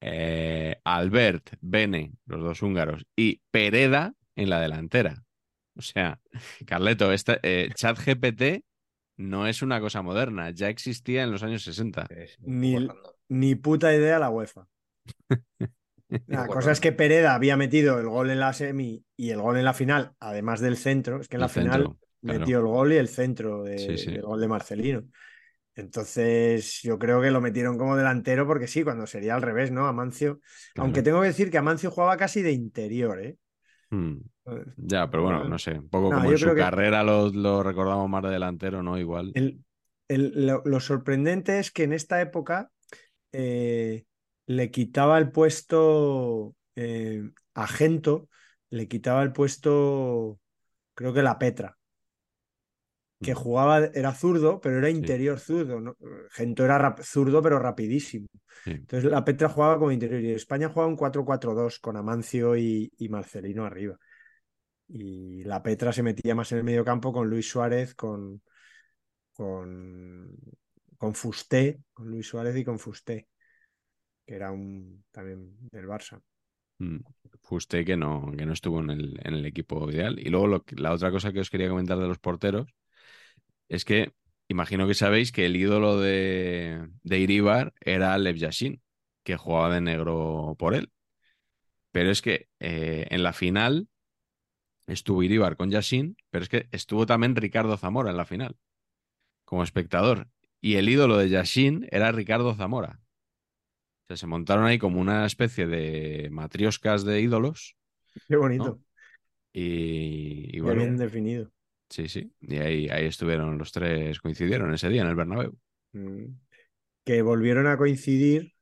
eh, Albert, Bene, los dos húngaros, y Pereda en la delantera. O sea, Carleto, esta, eh, ChatGPT no es una cosa moderna, ya existía en los años 60. Es Ni-. Ni puta idea la UEFA. (laughs) (laughs) La cosa es que Pereda había metido el gol en la semi y el gol en la final, además del centro. Es que en la final claro. metió el gol y el centro de- Sí, sí. del gol de Marcelino. Entonces, yo creo que lo metieron como delantero porque sí, cuando sería al revés, ¿no? Amancio. Claro. Aunque tengo que decir que Amancio jugaba casi de interior, ¿eh? Hmm, Ya, pero bueno, no sé, un poco No, como en su que- carrera lo, lo recordamos más de delantero, ¿no? Igual. El- el- lo, lo sorprendente es que en esta época eh, le quitaba el puesto eh, a Gento, le quitaba el puesto, creo que la Petra, que jugaba, era zurdo, pero era interior zurdo. ¿no? Gento era rap- zurdo, pero rapidísimo. Sí. Entonces la Petra jugaba como interior y España jugaba un 4-4-2 con Amancio y, y Marcelino arriba. Y la Petra se metía más en el medio campo con Luis Suárez, con, con, con Fusté, con Luis Suárez y con Fusté, que era un también del Barça. Mm. Fue usted que no, que no estuvo en el, en el equipo ideal. Y luego la otra cosa que os quería comentar de los porteros es que imagino que sabéis que el ídolo de, de Iribar era Lev Yashin, que jugaba de negro por él. Pero es que eh, en la final estuvo Iribar con Yashin, pero es que estuvo también Ricardo Zamora en la final, como espectador. Y el ídolo de Yashin era Ricardo Zamora. O sea, se montaron ahí como una especie de matrioscas de ídolos. Qué bonito, ¿no? Y, y qué bueno, bien definido. sí, sí. Y ahí, ahí estuvieron los tres, coincidieron ese día en el Bernabéu. Mm. que volvieron a coincidir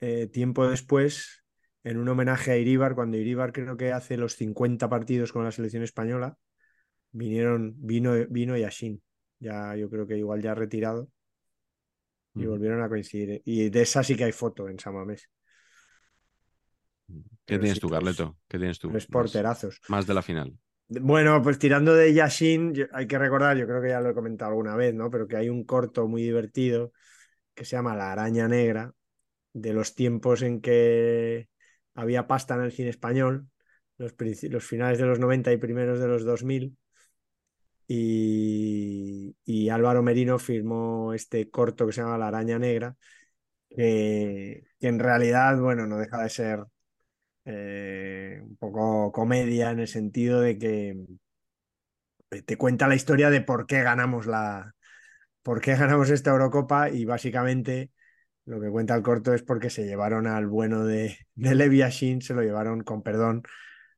eh, tiempo después en un homenaje a Iríbar, cuando Iríbar creo que hace los 50 partidos con la selección española, vinieron, vino, vino Yashin, ya yo creo que igual ya retirado, y Mm. volvieron a coincidir. Y de esa sí que hay foto en Samamés. ¿Qué Pero tienes sí, tú, Carleto? ¿Qué tienes tú? Tres Más- porterazos. Más de la final. Bueno, pues tirando de Yashin, hay que recordar, yo creo que ya lo he comentado alguna vez, ¿no? Pero que hay un corto muy divertido que se llama La araña negra, de los tiempos en que había pasta en el cine español, los, los finales de los 90 y primeros de los 2000. Y, y Álvaro Merino firmó este corto que se llama La araña negra, que, en realidad, bueno, no deja de ser eh, un poco comedia en el sentido de que eh, te cuenta la historia de por qué ganamos la, por qué ganamos esta Eurocopa y básicamente lo que cuenta el corto es porque se llevaron al bueno de, de Levi Yashin, se lo llevaron con perdón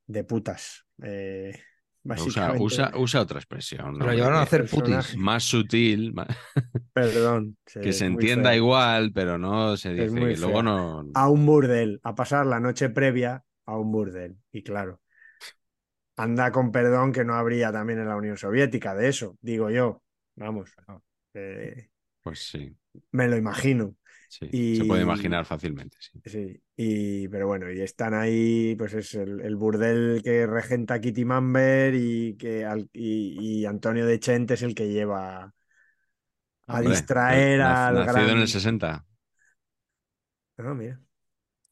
de putas. Eh, Usa, básicamente, usa, usa otra expresión. Se ¿no? lo llevaron a hacer putis. Más sutil, más- (laughs) perdón. que se entienda feo. igual, pero no se dice. Luego no. a un burdel, a pasar la noche previa a un burdel. Y claro, anda con perdón que no habría también en la Unión Soviética de eso, digo yo. Vamos, eh, Pues sí, me lo imagino. Sí. Y- Se puede imaginar fácilmente, sí. Sí, y, pero bueno, y están ahí, pues es el, el burdel que regenta Kitty Mamber y, que, al- y, y Antonio de Chente es el que lleva a Hombre, distraer al Nacido en gran- el 60. Ah, mira,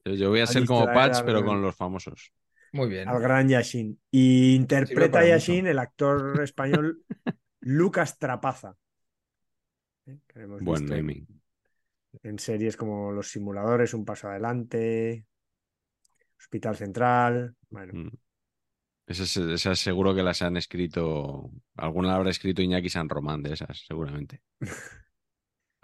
Yo, yo voy a A ser como Patch, pero gran- con los famosos. Muy bien. al gran Yashin. Y interpreta a mucho. Yashin el actor (laughs) español Lucas Trapaza. ¿eh? que hemos Buen visto naming. En series como Los Simuladores, Un Paso Adelante, Hospital Central. Bueno, Mm. Esas, esas seguro que las han escrito. Alguna la habrá escrito Iñaki San Román de esas, seguramente. (laughs)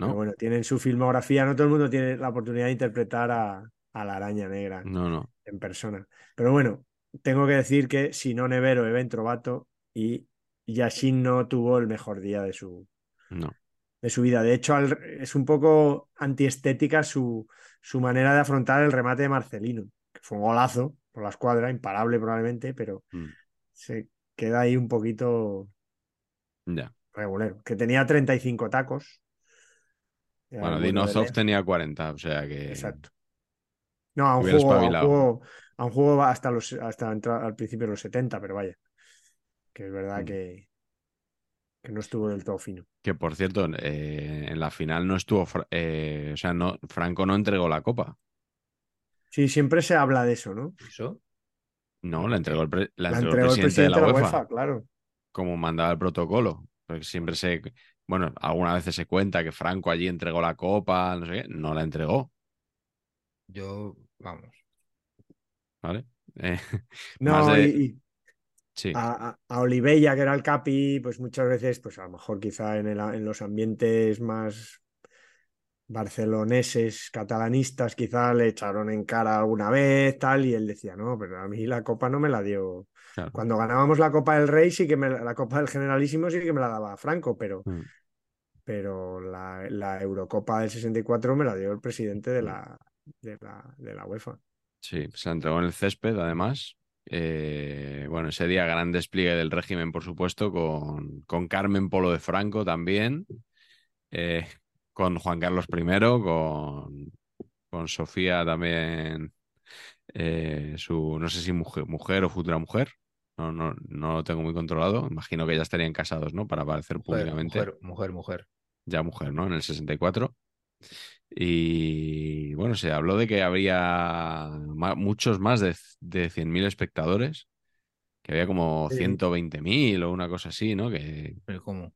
pero ¿No? bueno, tienen su filmografía. No todo el mundo tiene la oportunidad de interpretar a, a la araña negra No, no. en persona. Pero bueno, tengo que decir que si no Nevero, Even Trovato y Yashin no tuvo el mejor día de su, No. De su vida. De hecho, al- es un poco antiestética su, su manera de afrontar el remate de Marcelino, que fue un golazo por la escuadra, imparable probablemente, pero Mm. se queda ahí un poquito Ya. regulero. Que tenía 35 tacos. Bueno, Leo. tenía 40, o sea que. Exacto. No, a un juego, a un juego, a un juego va hasta los hasta entrar al principio de los 70, pero vaya. Que es verdad Mm. que, que no estuvo del todo fino. Que por cierto, eh, en la final no estuvo. Eh, o sea, no, Franco no entregó la copa. Sí, siempre se habla de eso, ¿no? Eso. No, la entregó el, pre- la La entregó el entregó el presidente, de la UEFA, UEFA, claro. como mandaba el protocolo. Porque siempre se. Bueno, algunas veces se cuenta que Franco allí entregó la copa, no sé qué. No la entregó, Yo, vamos. ¿vale? Eh, (laughs) No, de- y sí. a, a- Olivella, que era el capi, pues muchas veces, pues a lo mejor quizá en, el, en los ambientes más barceloneses, catalanistas, quizá le echaron en cara alguna vez, tal, y él decía, no, pero a mí la copa no me la dio. claro. Cuando ganábamos la Copa del Rey, sí que me, la Copa del Generalísimo sí que me la daba Franco, pero, Mm. pero la, la Eurocopa del 64 me la dio el presidente Mm. de la, de la, de la UEFA. Sí, se la entregó en el césped, además. Eh, bueno, ese día gran despliegue del régimen, por supuesto, con, con Carmen Polo de Franco también, eh, con Juan Carlos I, con, con Sofía también, eh, su, no sé si mujer, mujer o futura mujer, no, no, no lo tengo muy controlado, imagino que ya estarían casados, ¿no? Para aparecer Mujer, públicamente, mujer, mujer, mujer. ya mujer, ¿no? En el 64. Y bueno, se habló de que habría ma- muchos más de, de 100.000 espectadores, que había como Sí. 120.000 o una cosa así, ¿no? Que Pero ¿cómo?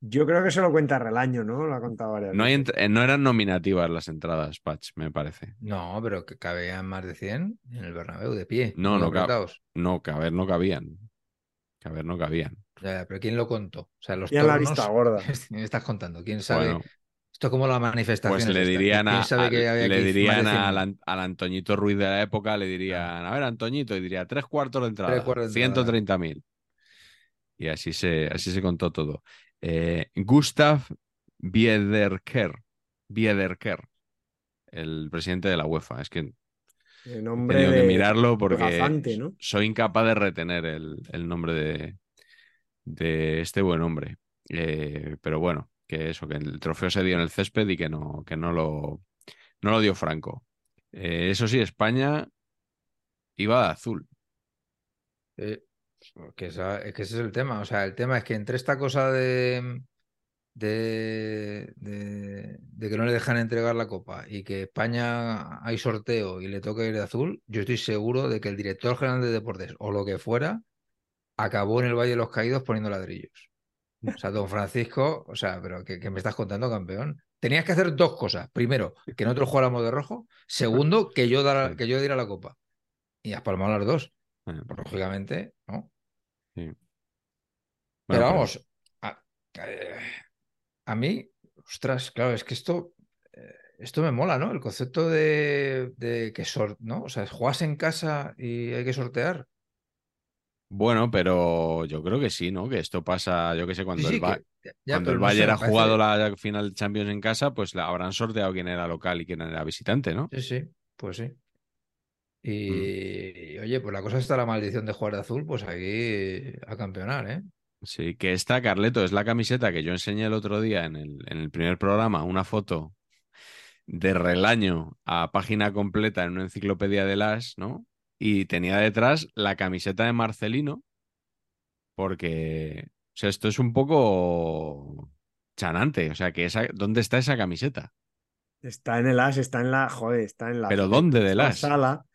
Yo creo que se lo cuenta Relaño, ¿no? Lo ha contado varias no, hay veces. ent- eh, no eran nominativas las entradas, Patch, me parece. No, pero que cabían más de 100 en el Bernabéu de pie. No, no cab-. No, caber no cabían. Caber no cabían. Ya, pero ¿quién lo contó? O sea, los Ya la tornos- vista gorda. (laughs) me estás contando? ¿Quién sabe? Bueno, Esto es como la manifestación. pues le dirían, a, sabe a- que había le dirían 100.000? al, al Antoñito Ruiz de la época, le dirían, a ver, Antoñito, y diría tres cuartos de entrada, cuartos de entrada. 130.000. Y así se, así se contó todo. Eh, Gustav Biederker. Biederker, el presidente de la UEFA. Es que El he tenido que de- mirarlo porque gafante, ¿no? soy incapaz de retener el, el nombre de, de este buen hombre. Eh, pero bueno, que eso, que el trofeo se dio en el césped y que no, que no lo, no lo dio Franco. Eh, eso sí, España iba de azul. Eh, que, es que ese es el tema. O sea, el tema es que entre esta cosa de, de, de, de que no le dejan entregar la copa y que España hay sorteo y le toca ir de azul, yo estoy seguro de que el director general de deportes o lo que fuera acabó en el Valle de los Caídos poniendo ladrillos. O sea, don Francisco, o sea, pero ¿qué, qué me estás contando, campeón? Tenías que hacer dos cosas. Primero, que nosotros jugáramos de rojo. Segundo, que yo, dara- que yo diera la copa. Y has palmado las dos. Pues, lógicamente, ¿no? sí. Pero vamos, a, a mí, ostras, claro, es que esto, eh, esto me mola, ¿no? El concepto de, de que sor, ¿no? O sea, juegas en casa y hay que sortear. Bueno, pero yo creo que sí, ¿no? Que esto pasa, yo que sé, cuando Sí, el, Ba- que- ya, cuando el no Bayern ha jugado la final de Champions en casa, pues la habrán sorteado quién era local y quién era visitante, ¿no? Sí, sí, pues sí. Mm. Y, y, oye, pues la cosa está la maldición de jugar de azul, pues aquí a campeonar, ¿eh? Sí, que esta, Carleto, es la camiseta que yo enseñé el otro día en el, en el primer programa, una foto de relaño a página completa en una enciclopedia de las, ¿no? Y tenía detrás la camiseta de Marcelino, porque, o sea, esto es un poco chanante, o sea, que esa, ¿dónde está esa camiseta? Está en el as, está en la, joder, está en la, ¿Pero dónde del la as? sala,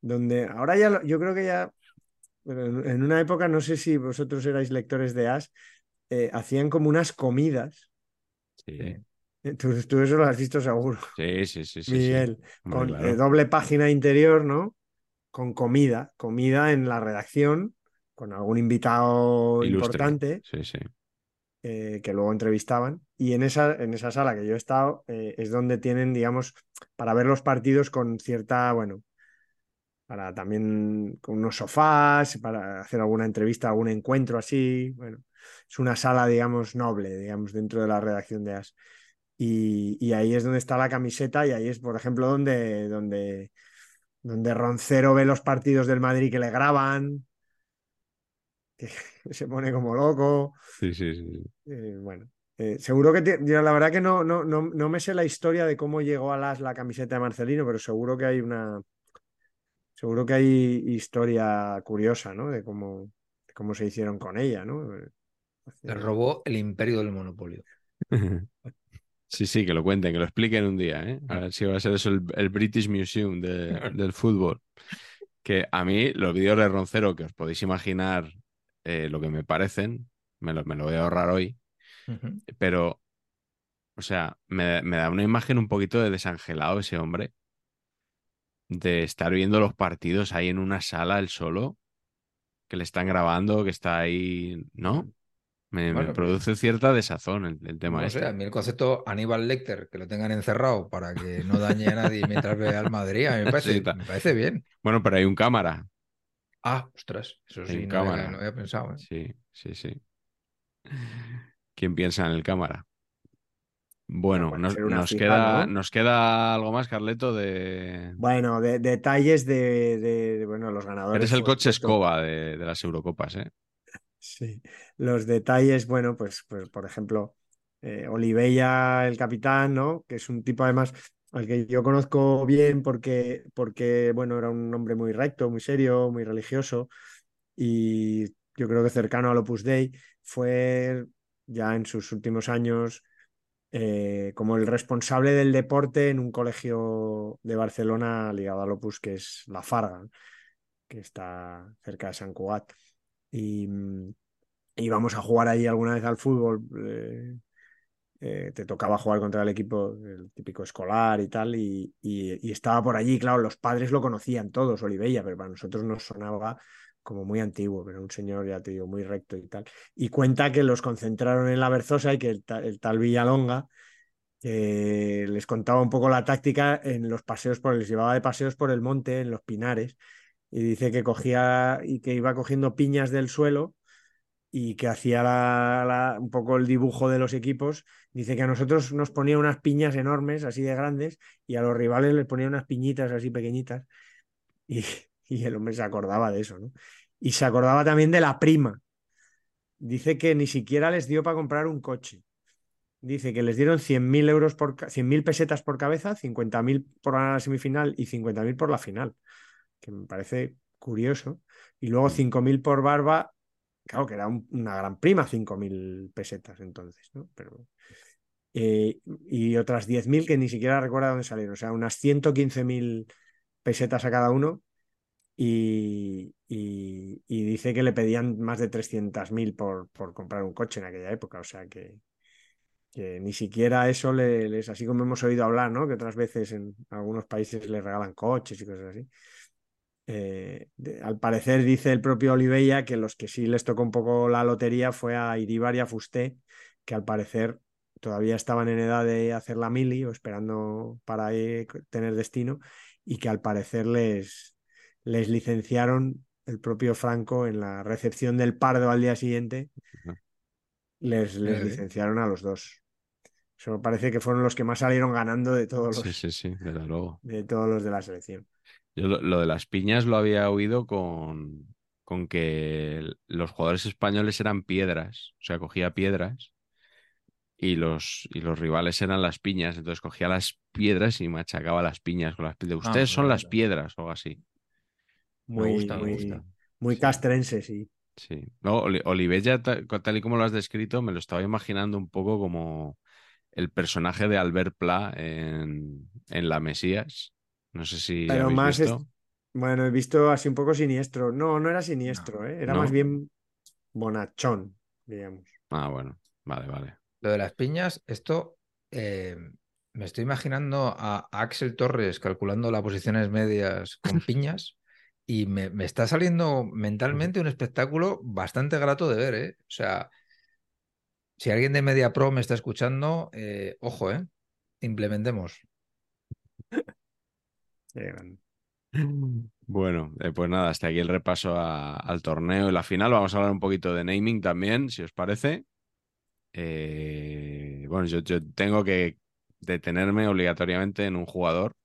donde ahora ya, lo- yo creo que ya, pero en, una época, no sé si vosotros erais lectores de as, eh, hacían como unas comidas, Sí, Eh, tú, tú eso lo has visto seguro, sí, sí, sí, sí, sí. Miguel, Hombre, con claro. eh, doble página interior, ¿no? Con comida, comida en la redacción, con algún invitado Ilustre. importante. Sí, sí. eh, que luego entrevistaban. Y en esa, en esa sala que yo he estado eh, es donde tienen, digamos, para ver los partidos con cierta, bueno, para también con unos sofás, para hacer alguna entrevista, algún encuentro así. Bueno, es una sala, digamos, noble, digamos, dentro de la redacción de AS. Y, y ahí es donde está la camiseta y ahí es, por ejemplo, donde, donde, donde Roncero ve los partidos del Madrid que le graban, que (laughs) se pone como loco. Sí, sí, sí. Eh, bueno, eh, seguro que te- yo la verdad que no, no, no, no me sé la historia de cómo llegó a las la camiseta de Marcelino, pero seguro que hay una. Seguro que hay historia curiosa, ¿no? De cómo, de cómo se hicieron con ella, ¿no? Eh, Le robó el imperio del monopolio. (laughs) Sí, sí, que lo cuenten, que lo expliquen un día, ¿eh? A ver si va a ser eso el, el British Museum de- (laughs) del fútbol. Que a mí los vídeos de Roncero, que os podéis imaginar eh, lo que me parecen, me lo, me lo voy a ahorrar hoy, pero, o sea, me, me da una imagen un poquito de desangelado ese hombre, de estar viendo los partidos ahí en una sala él solo, que le están grabando, que está ahí, ¿no? Me, produce cierta desazón el, el tema No este. sé, a mí el concepto Aníbal Lecter, que lo tengan encerrado para que no dañe a nadie mientras ve al Madrid, a mí me (laughs) parece, Sí, me parece bien. Bueno, pero hay un cámara. Ah, ostras, eso sí, un no había, cámara. no había pensado. ¿eh? Sí, sí, sí. ¿Quién piensa en el cámara? Bueno, nos, fija, queda, ¿no? nos queda algo más, Carleto, de... Bueno, de, detalles de, de- de, bueno, los ganadores. Eres el coche escoba de, de las Eurocopas, ¿eh? Sí, los detalles, bueno, pues, pues por ejemplo, eh, Oliveira, el capitán, ¿no? Que es un tipo además al que yo conozco bien porque, porque, bueno, era un hombre muy recto, muy serio, muy religioso y yo creo que cercano al Opus Dei, fue ya en sus últimos años eh, como el responsable del deporte en un colegio de Barcelona ligado al Opus, que es La Farga, que está cerca de Sant Cugat. Y, mm, íbamos a jugar ahí alguna vez al fútbol. eh, eh, te tocaba jugar contra el equipo, el típico escolar y tal, y, y- y estaba por allí, claro, los padres lo conocían todos, Oliveira, pero para nosotros nos sonaba como muy antiguo, pero un señor, ya te digo, muy recto y tal. Y cuenta que los concentraron en la Berzosa y que el tal Villalonga eh, les contaba un poco la táctica en los paseos, por, les llevaba de paseos por el monte, en los pinares, y dice que cogía y que iba cogiendo piñas del suelo y que hacía un poco el dibujo de los equipos, dice que a nosotros nos ponía unas piñas enormes, así de grandes, y a los rivales les ponía unas piñitas así pequeñitas. Y, (laughs) y el hombre se acordaba de eso, ¿no? Y se acordaba también de la prima. Dice que ni siquiera les dio para comprar un coche. Dice que les dieron 100.000 euros por ca- 100.000 pesetas por cabeza, 50.000 por la semifinal y 50.000 por la final, que me parece curioso. Y luego 5.000 por Barba, claro que era un- una gran prima, 5.000 pesetas entonces, ¿no? Pero, eh, y otras 10.000 que ni siquiera recuerda dónde salieron, o sea, unas 115.000 pesetas a cada uno. Y, y- y dice que le pedían más de 300.000 por, por comprar un coche en aquella época, o sea que, que ni siquiera eso le- les, así como hemos oído hablar, ¿no? Que otras veces en algunos países les regalan coches y cosas así. Eh, de- al parecer dice el propio Oliveira que los que sí les tocó un poco la lotería fue a Iribar y a Fusté, que al parecer todavía estaban en edad de hacer la mili o esperando para eh, tener destino y que al parecer les, les licenciaron el propio Franco en la recepción del Pardo al día siguiente les, les Eh. licenciaron a los dos. Eso me parece que fueron los que más salieron ganando de todos los, Sí, sí, sí, desde luego. de todos los de la selección. Yo lo, lo de las piñas lo había oído con, con que los jugadores españoles eran piedras, o sea, cogía piedras y los, y los rivales eran las piñas, entonces cogía las piedras y machacaba las piñas con las piedras. Ustedes son las piedras o algo así. Me Muy, gusta, me muy, gusta. muy Sí. castrense, sí. Sí. Oli- Olivella, ta- tal y como lo has descrito, me lo estaba imaginando un poco como el personaje de Albert Pla en, en La Mesías. No sé si Pero más es-. Bueno, he visto así un poco siniestro. No, no era siniestro, ¿eh? Era ¿No? más bien bonachón, digamos. Ah, bueno, vale, vale. Lo de las piñas, esto eh, me estoy imaginando a Axel Torres calculando las posiciones medias con (laughs) piñas y me, me está saliendo mentalmente un espectáculo bastante grato de ver, ¿eh? O sea, si alguien de Media Pro me está escuchando, eh, ojo, ¿eh? Implementemos. (laughs) Bueno, eh, pues nada, hasta aquí el repaso a- al torneo y la final. Vamos a hablar un poquito de naming también, si os parece. Eh, bueno, yo, yo tengo que detenerme obligatoriamente en un jugador.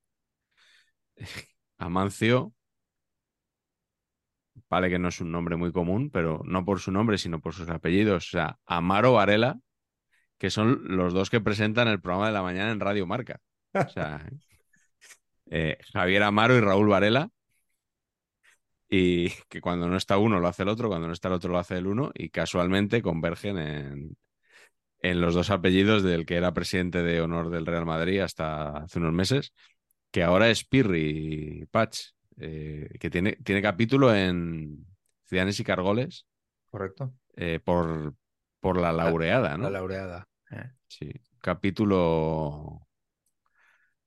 (laughs) Amancio. Vale que no es un nombre muy común, pero no por su nombre, sino por sus apellidos. O sea, Amaro Varela, que son los dos que presentan el programa de la mañana en Radio Marca. O sea, (laughs) eh, Javier Amaro y Raúl Varela. Y que cuando no está uno lo hace el otro, cuando no está el otro lo hace el uno, y casualmente convergen en, en los dos apellidos del que era presidente de honor del Real Madrid hasta hace unos meses, que ahora es Pirri Patch, eh, que tiene, tiene capítulo en Ciudadanos y Cargoles ¿Correcto? eh, por, por la laureada, ¿no? La laureada. Sí, capítulo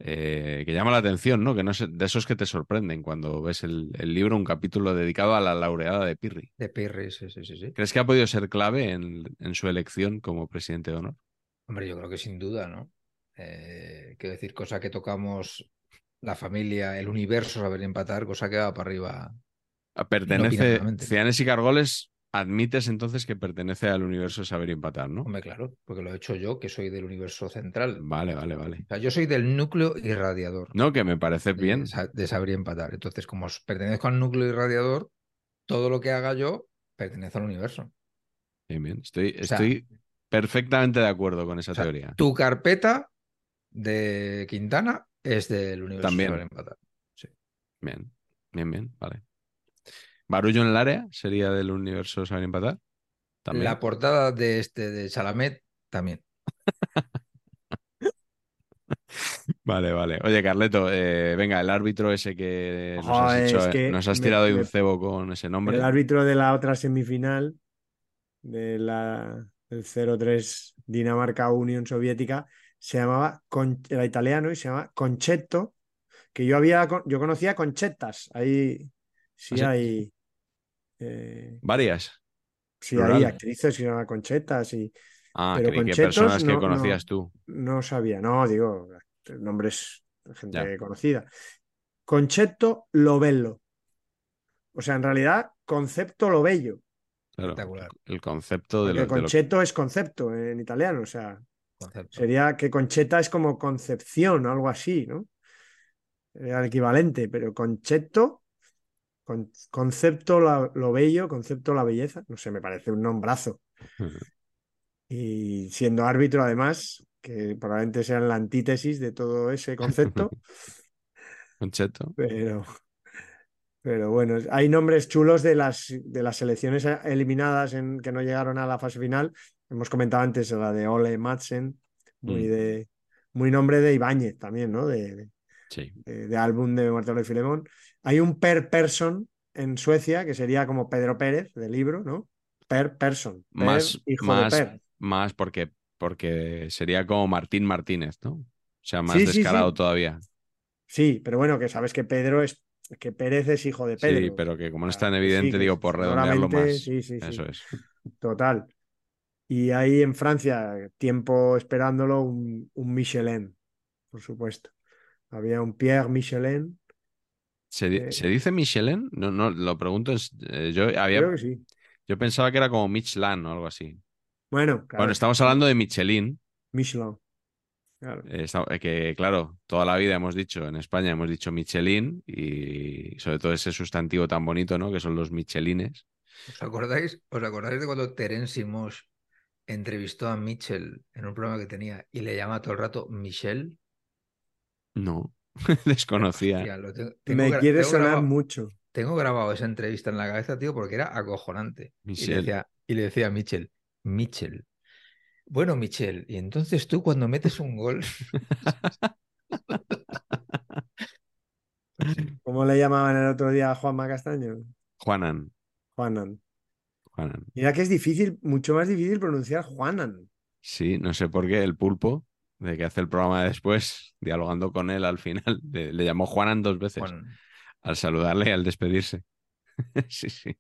eh, que llama la atención, ¿no? Que no es de esos que te sorprenden cuando ves el, el libro, un capítulo dedicado a la laureada de Pirri. De Pirri, sí, sí, sí, sí. ¿Crees que ha podido ser clave en, en su elección como presidente de honor? Hombre, yo creo que sin duda, ¿no? Eh, quiero decir, cosa que tocamos la familia, el universo, saber empatar, cosa que va para arriba. Pertenece, opinadamente. Cianes y Cargoles, admites entonces que pertenece al universo saber y empatar, ¿no? Hombre, claro, porque lo he hecho yo, que soy del universo central. Vale, vale, vale. O sea, yo soy del núcleo irradiador No, que me parece de, bien. de saber y empatar. Entonces, como pertenezco al núcleo irradiador, todo lo que haga yo pertenece al universo. Bien, bien. Estoy, O sea- estoy perfectamente de acuerdo con esa O sea, teoría. tu carpeta de Quintana es del universo También. saber empatar. Bien, bien, bien, vale. Barullo en el área sería del universo saber empatar. También. La portada de este de Chalamet también. (laughs) Vale, vale. Oye, Carleto, eh, venga, el árbitro ese que nos has, hecho- es que nos has me- tirado ahí un cebo con ese nombre. El árbitro de la otra semifinal, de la, del 0-3 Dinamarca Unión Soviética, se llamaba, Con- era italiano y se llama Concetto, que yo había, yo conocía Conchetas, ahí sí ¿Ah, sí? Eh, Varias. sí Plural. hay actrices que se llaman Conchetas y Ah, Pero creí que personas que no- conocías no. tú. no sabía, no, digo, nombres de gente Ya. conocida. Concetto Lobello. O sea, en realidad, concepto lo bello. Claro, Espectacular. el concepto de lo, de lo- concheto es concepto en italiano, o sea, Concepto. sería que concheta es como concepción o algo así, ¿no? Sería el equivalente, pero concheto, con- concepto la- lo bello, concepto la belleza, no sé, me parece un nombrazo. Y siendo árbitro, además, que probablemente sea la antítesis de todo ese concepto, (laughs) Concheto. pero, pero bueno, hay nombres chulos de las, de las selecciones eliminadas en, que no llegaron a la fase final. Hemos comentado antes la de Ole Madsen, muy, Mm. de, muy nombre de Ibáñez también, ¿no? De, de, Sí. de álbum de Marcelo y Filemón. Hay un per person en Suecia que sería como Pedro Pérez, del libro, ¿no? Per person. Per, Más, hijo más, de Per. más porque, porque sería como Martín Martínez, ¿no? O sea, más Sí, sí, sí. descarado todavía. Sí, pero bueno, que sabes que Pedro es, que Pérez es hijo de Pedro. Sí, pero que como no es tan sí, evidente, digo, por redondearlo más. sí, sí, sí. Eso es. Total. Y ahí en Francia, tiempo esperándolo, un, un Michelin, por supuesto. Había un Pierre Michelin, ¿Se, di- Eh, ¿se dice Michelin? No, no, lo pregunto. es- eh, yo, había, creo que sí. yo pensaba que era como Michelin o algo así. Bueno, claro, Bueno, estamos hablando de Michelin, Michelin. Claro. eh, está- eh, que claro, toda la vida hemos dicho, en España hemos dicho Michelin y sobre todo ese sustantivo tan bonito, ¿no? Que son los Michelines. ¿Os acordáis, ¿Os acordáis de cuando Terence Mosh entrevistó a Mitchell en un programa que tenía y le llama todo el rato Michelle? No, (laughs) desconocía. Hostia, lo tengo- tengo Me quiere tengo sonar grabado- mucho. Tengo grabado esa entrevista en la cabeza, tío, porque era acojonante. Y le decía, y le decía a Mitchell, Mitchell. Bueno, Michelle, y entonces tú cuando metes un gol, (laughs) ¿Cómo le llamaban el otro día a Juanma Castaño? Juanan. Juanan. Juanan. Mira que es difícil, mucho más difícil pronunciar Juanan. Sí, no sé por qué el pulpo, de que hace el programa de después, (laughs) dialogando con él al final, (laughs) le, le llamó Juanan dos veces al saludarle y al despedirse. (laughs) sí, sí.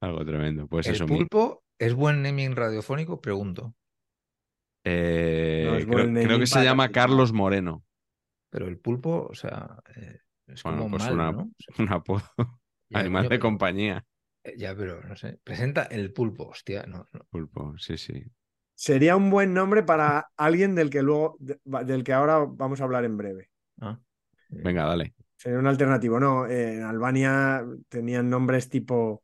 Algo tremendo. Pues ¿el eso, mi- pulpo es buen naming radiofónico? Pregunto. eh, No creo, buen creo naming que se llama Carlos Moreno. Pero el pulpo, o sea, eh, es Bueno, como pues mal, una- ¿no? O sea, Un apodo, ya, además coño, de pero- compañía. eh, Ya, pero no sé. Presenta el pulpo, hostia, no, no. Pulpo, sí, sí. Sería un buen nombre para alguien del que luego, de- del que ahora vamos a hablar en breve. Ah, Venga, dale. Sería un alternativo. No, eh, en Albania tenían nombres tipo,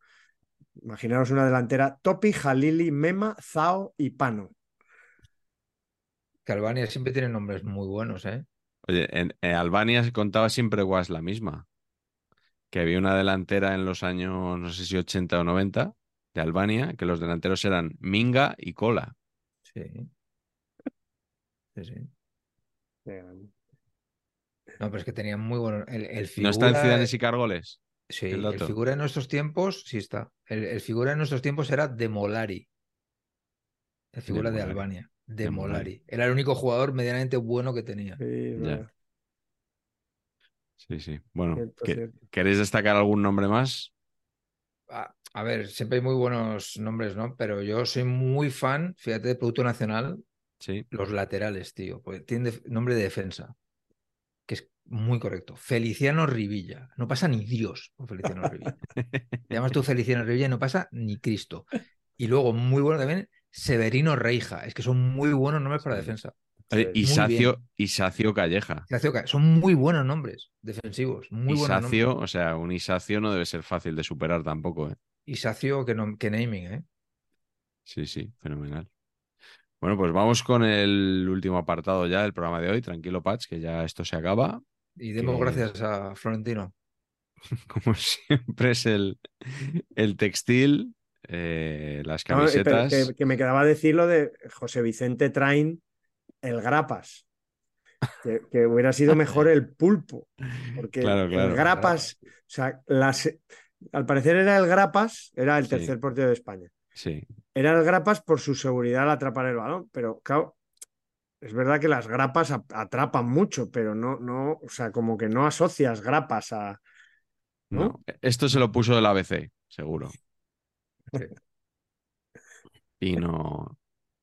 imaginaros una delantera, Topi, Jalili, Mema, Zao y Pano. Que Albania siempre tiene nombres muy buenos, ¿eh? Oye, en, en Albania se contaba siempre guas la misma. Que había una delantera en los años, no sé si 80 o 90, de Albania, que los delanteros eran Minga y Cola. Sí. Sí, sí. No, pero es que tenían muy buenos. El, el ¿No está en Ciudadanos y Cargoles? Sí, el figura de nuestros tiempos, sí está. El, el figura de nuestros tiempos era De Molari. El figura de. Albania. De, De Molari. Molari. Era el único jugador medianamente bueno que tenía. Sí, Ya. Sí, sí. Bueno, Cierto, ¿que- cierto. ¿queréis destacar algún nombre más? A, a ver, siempre hay muy buenos nombres, ¿no? Pero yo soy muy fan, fíjate, de Producto Nacional, Sí. los laterales, tío. Porque tienen def- nombre de defensa. Que es muy correcto. Feliciano Rivilla. No pasa ni Dios con Feliciano Rivilla. Te (laughs) llamas tú Feliciano Rivilla y no pasa ni Cristo. Y luego, muy bueno también, Severino Reija. Es que son muy buenos nombres para defensa. Muy Isacio. Isacio Calleja. Ignacio Ca- Son muy buenos nombres defensivos. Muy buenos nombres. Isacio, o sea, un Isacio no debe ser fácil de superar tampoco, ¿eh? Isacio, que, no, que naming, ¿eh? Sí, sí, fenomenal. Bueno, pues vamos con el último apartado ya del programa de hoy. Tranquilo, Patch, que ya esto se acaba. Y demos Que- gracias a Florentino. (laughs) Como siempre es el, el textil, eh, las No, eh, pero camisetas. que, que me quedaba decir lo de José Vicente Train, el Grapas. Que, que hubiera sido mejor el pulpo. Porque Claro, (laughs) claro. el Grapas, o sea, las, al parecer era el Grapas, era el Sí. tercer portero de España. Sí, Era el Grapas por su seguridad al atrapar el balón, pero claro, es verdad que las grapas ap- atrapan mucho, pero no, no, o sea, como que no asocias grapas a. ¿no? no. Esto se lo puso el ABC, seguro. Sí. Y no,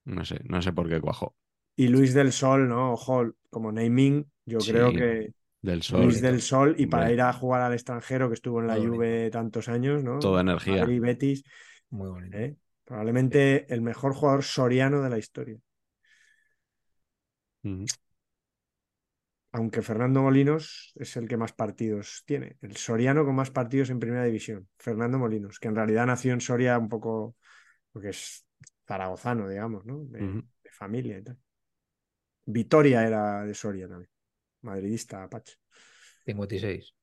no sé, no sé por qué cuajó. Y Luis del Sol, ¿no? Ojo, como naming, yo Sí. creo que Del sol. Luis del Sol, y para ir a jugar al extranjero, que estuvo en la Juve tantos años, ¿no? Toda energía. Madrid, Betis, Muy bonito. ¿eh? probablemente el mejor jugador soriano de la historia. Aunque Fernando Molinos es el que más partidos tiene, el soriano con más partidos en primera división, Fernando Molinos, que en realidad nació en Soria un poco, porque es zaragozano, digamos, ¿no? De, de familia y tal. Vitoria era de Soria también, madridista, Apache. 56.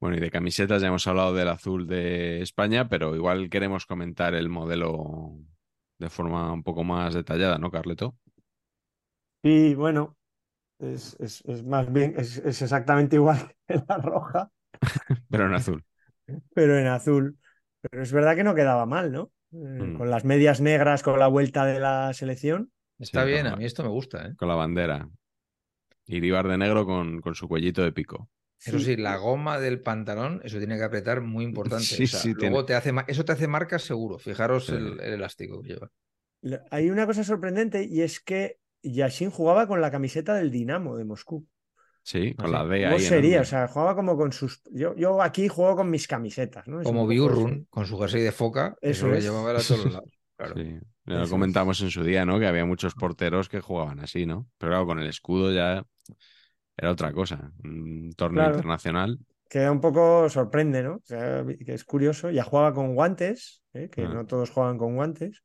Bueno, y de camisetas ya hemos hablado del azul de España, pero igual queremos comentar el modelo de forma un poco más detallada, ¿no, Carleto? Y bueno, es, es- es más bien, es, es exactamente igual (laughs) que la roja, (laughs) Pero en azul. pero en azul. Pero es verdad que no quedaba mal, ¿no? Eh, Mm. Con las medias negras, con la vuelta de la selección. Está Sí, bien, a mí esto me gusta, ¿eh? Con la bandera. Iribar de negro con, con su cuellito de pico. Eso sí, la goma del pantalón, eso tiene que apretar muy importante. Sí, O sea, sí, luego tiene- te hace eso te hace marcas seguro. Fijaros Sí. el, el elástico que lleva. Le- Hay una cosa sorprendente y es que Yashin jugaba con la camiseta del Dinamo de Moscú. Sí, con la. D ¿Cómo ahí. sería? enorme. O sea, jugaba como con sus. Yo, yo aquí juego con mis camisetas, ¿no? Es Como Biurrun, con su jersey de foca, Eso eso, lo es. llevaba él a todos lados. (laughs) Claro. Sí, ya Eso lo es. comentamos en su día, ¿no? Que había muchos porteros que jugaban así, ¿no? Pero claro, con el escudo ya era otra cosa. Un torneo Claro. internacional. Queda un poco sorprende, ¿no? O sea, que es curioso. Ya jugaba con guantes, ¿eh? que Ah. no todos juegan con guantes.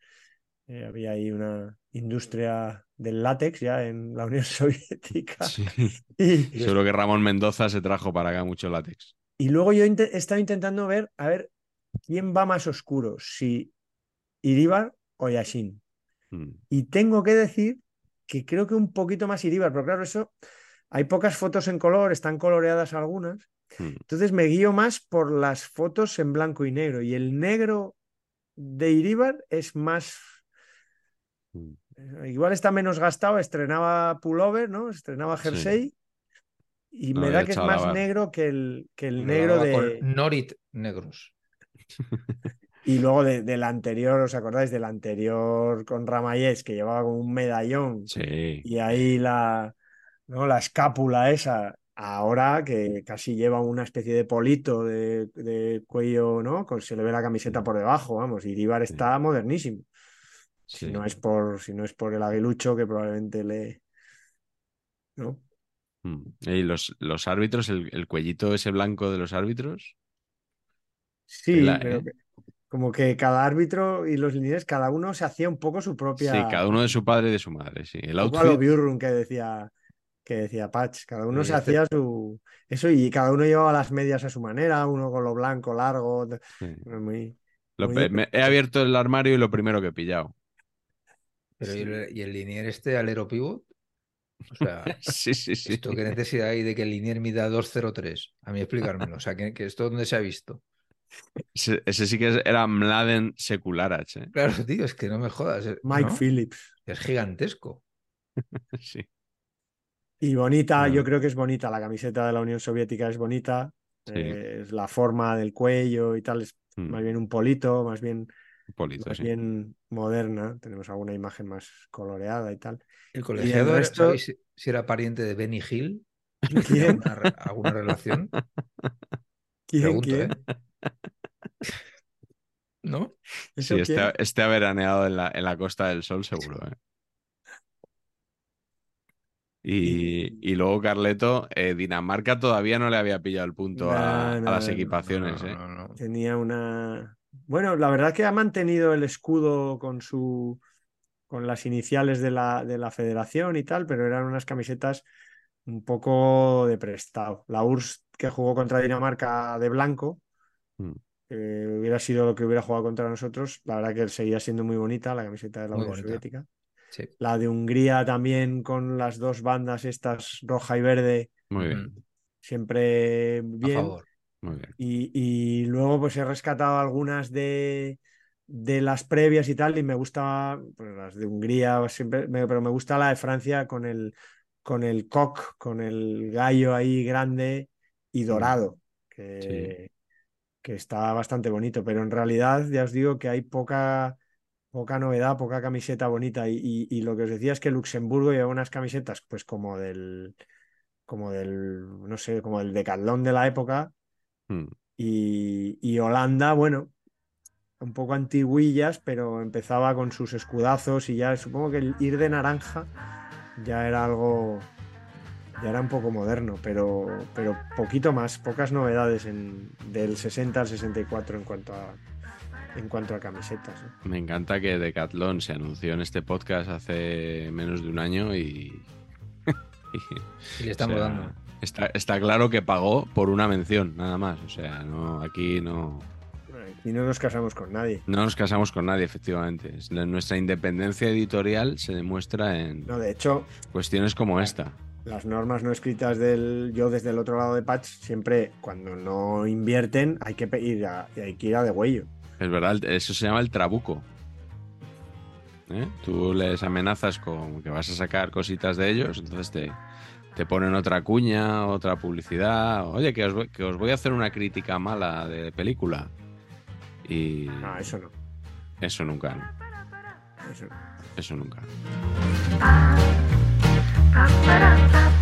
Eh, había ahí una industria del látex ya en la Unión (laughs) Soviética. Sí. Y, Seguro que Ramón Mendoza se trajo para acá mucho látex. y luego yo he estado intentando ver, a ver, quién va más oscuro, si Iribar o Yashin. Mm. Y tengo que decir que creo que un poquito más Iribar, pero claro, eso hay pocas fotos en color, están coloreadas algunas. Mm. Entonces me guío más por las fotos en blanco y negro. Y el negro de Iribar es más. Mm. eh, Igual está menos gastado, estrenaba pullover, ¿no? Estrenaba Sí. jersey. Y No me da que es más negro que el, que el negro de. Norit negros. (laughs) Y luego de- del anterior, ¿os acordáis? Del anterior con Ramayés, que llevaba como un medallón. Sí. Y ahí la, ¿no? la escápula esa, ahora que casi lleva una especie de polito de, de cuello, ¿no? Con, se le ve la camiseta por debajo, vamos, y Iríbar Sí. está modernísimo. Si Sí. no es por, si no es por el aguilucho que probablemente le. ¿no? Mm. Y los, los árbitros, el, el cuellito ese blanco de los árbitros. Sí, pero ¿eh? que- como que cada árbitro y los lineales, cada uno se hacía un poco su propia. Sí, cada uno de su padre y de su madre, sí. El a lo outfit. Biurrun que decía, que decía Patch. Cada uno Sí, se este- hacía su. Eso, y cada uno llevaba las medias a su manera, uno con lo blanco, largo. sí. Muy, Lo muy- pe- me- he abierto el armario y lo primero que he pillado. Pero ¿y el, y el linier este alero pivot? O sea, (laughs) Sí, sí, sí. ¿esto qué necesidad hay de que el linier mida 2.03? A mí explicármelo. O sea, que, que esto dónde se ha visto. Ese, ese sí que era Mladen Secularach, ¿eh? Claro, tío, es que no me jodas. eh, Mike ¿no? Phillips. Es gigantesco. (laughs) Sí. Y bonita, No. yo creo que es bonita. La camiseta de la Unión Soviética es bonita. Sí. eh, es la forma del cuello y tal. Es Mm. más bien un polito, más bien, Un polito, más sí. bien moderna. Tenemos alguna imagen más coloreada y tal. El colegiado, era- resto- ¿sabéis si, era pariente de Benny Hill? (laughs) ¿Quién? ¿Alguna, re- alguna relación? ¿Quién? Pregunto, ¿Quién? ¿eh? ¿No? ¿Eso Sí, este, quién? este ha veraneado en la, en la Costa del Sol, seguro. ¿eh? Y, y luego Carleto, eh, Dinamarca todavía no le había pillado el punto a, No, a las no, equipaciones. No, ¿eh? no, no. Tenía una. Bueno, la verdad que ha mantenido el escudo con su. con las iniciales de la, de la federación y tal, pero eran unas camisetas un poco de prestado. La URSS que jugó contra Dinamarca de blanco, Mm. Eh, hubiera sido lo que hubiera jugado contra nosotros. La verdad que seguía siendo muy bonita la camiseta de la Muy Unión bonita. Soviética. Sí. La de Hungría también con las dos bandas estas, roja y verde, Muy bien, Ujú. siempre A bien. favor. muy bien. Y, y luego pues he rescatado algunas de, de las previas y tal, y me gusta, pues, las de Hungría siempre, me- pero me gusta la de Francia con el, con el coq, con el gallo ahí grande y dorado, que, que está bastante bonito, pero en realidad ya os digo que hay poca, poca novedad, poca camiseta bonita, y, y- y lo que os decía es que Luxemburgo lleva unas camisetas pues como del como del, no sé, como el decathlon de la época. Hmm. Y, y Holanda, bueno, un poco antiguillas, pero empezaba con sus escudazos y ya supongo que el ir de naranja ya era algo, ya era un poco moderno, pero, pero poquito más, pocas novedades en, del 60 al 64 en cuanto a, en cuanto a camisetas. ¿no? Me encanta que Decathlon se anunció en este podcast hace menos de un año y. (laughs) Y le estamos o sea, dando. Está, está claro que pagó por una mención, nada más. O sea, no, aquí no, Y no nos casamos con nadie. no nos casamos con nadie, efectivamente. Nuestra independencia editorial se demuestra en No, de hecho, cuestiones como esta. Las normas no escritas del yo desde el otro lado de Patch, siempre cuando no invierten hay que pe- ir a, hay que ir a de huello. Es verdad, eso se llama el trabuco. ¿Eh? Tú les amenazas con que vas a sacar cositas de ellos, entonces te, te ponen otra cuña, otra publicidad. Oye, que os, voy- que os voy a hacer una crítica mala de película. Y No, eso no. eso nunca, ¿no? Eso nunca. Pa-pa-da-pa-pa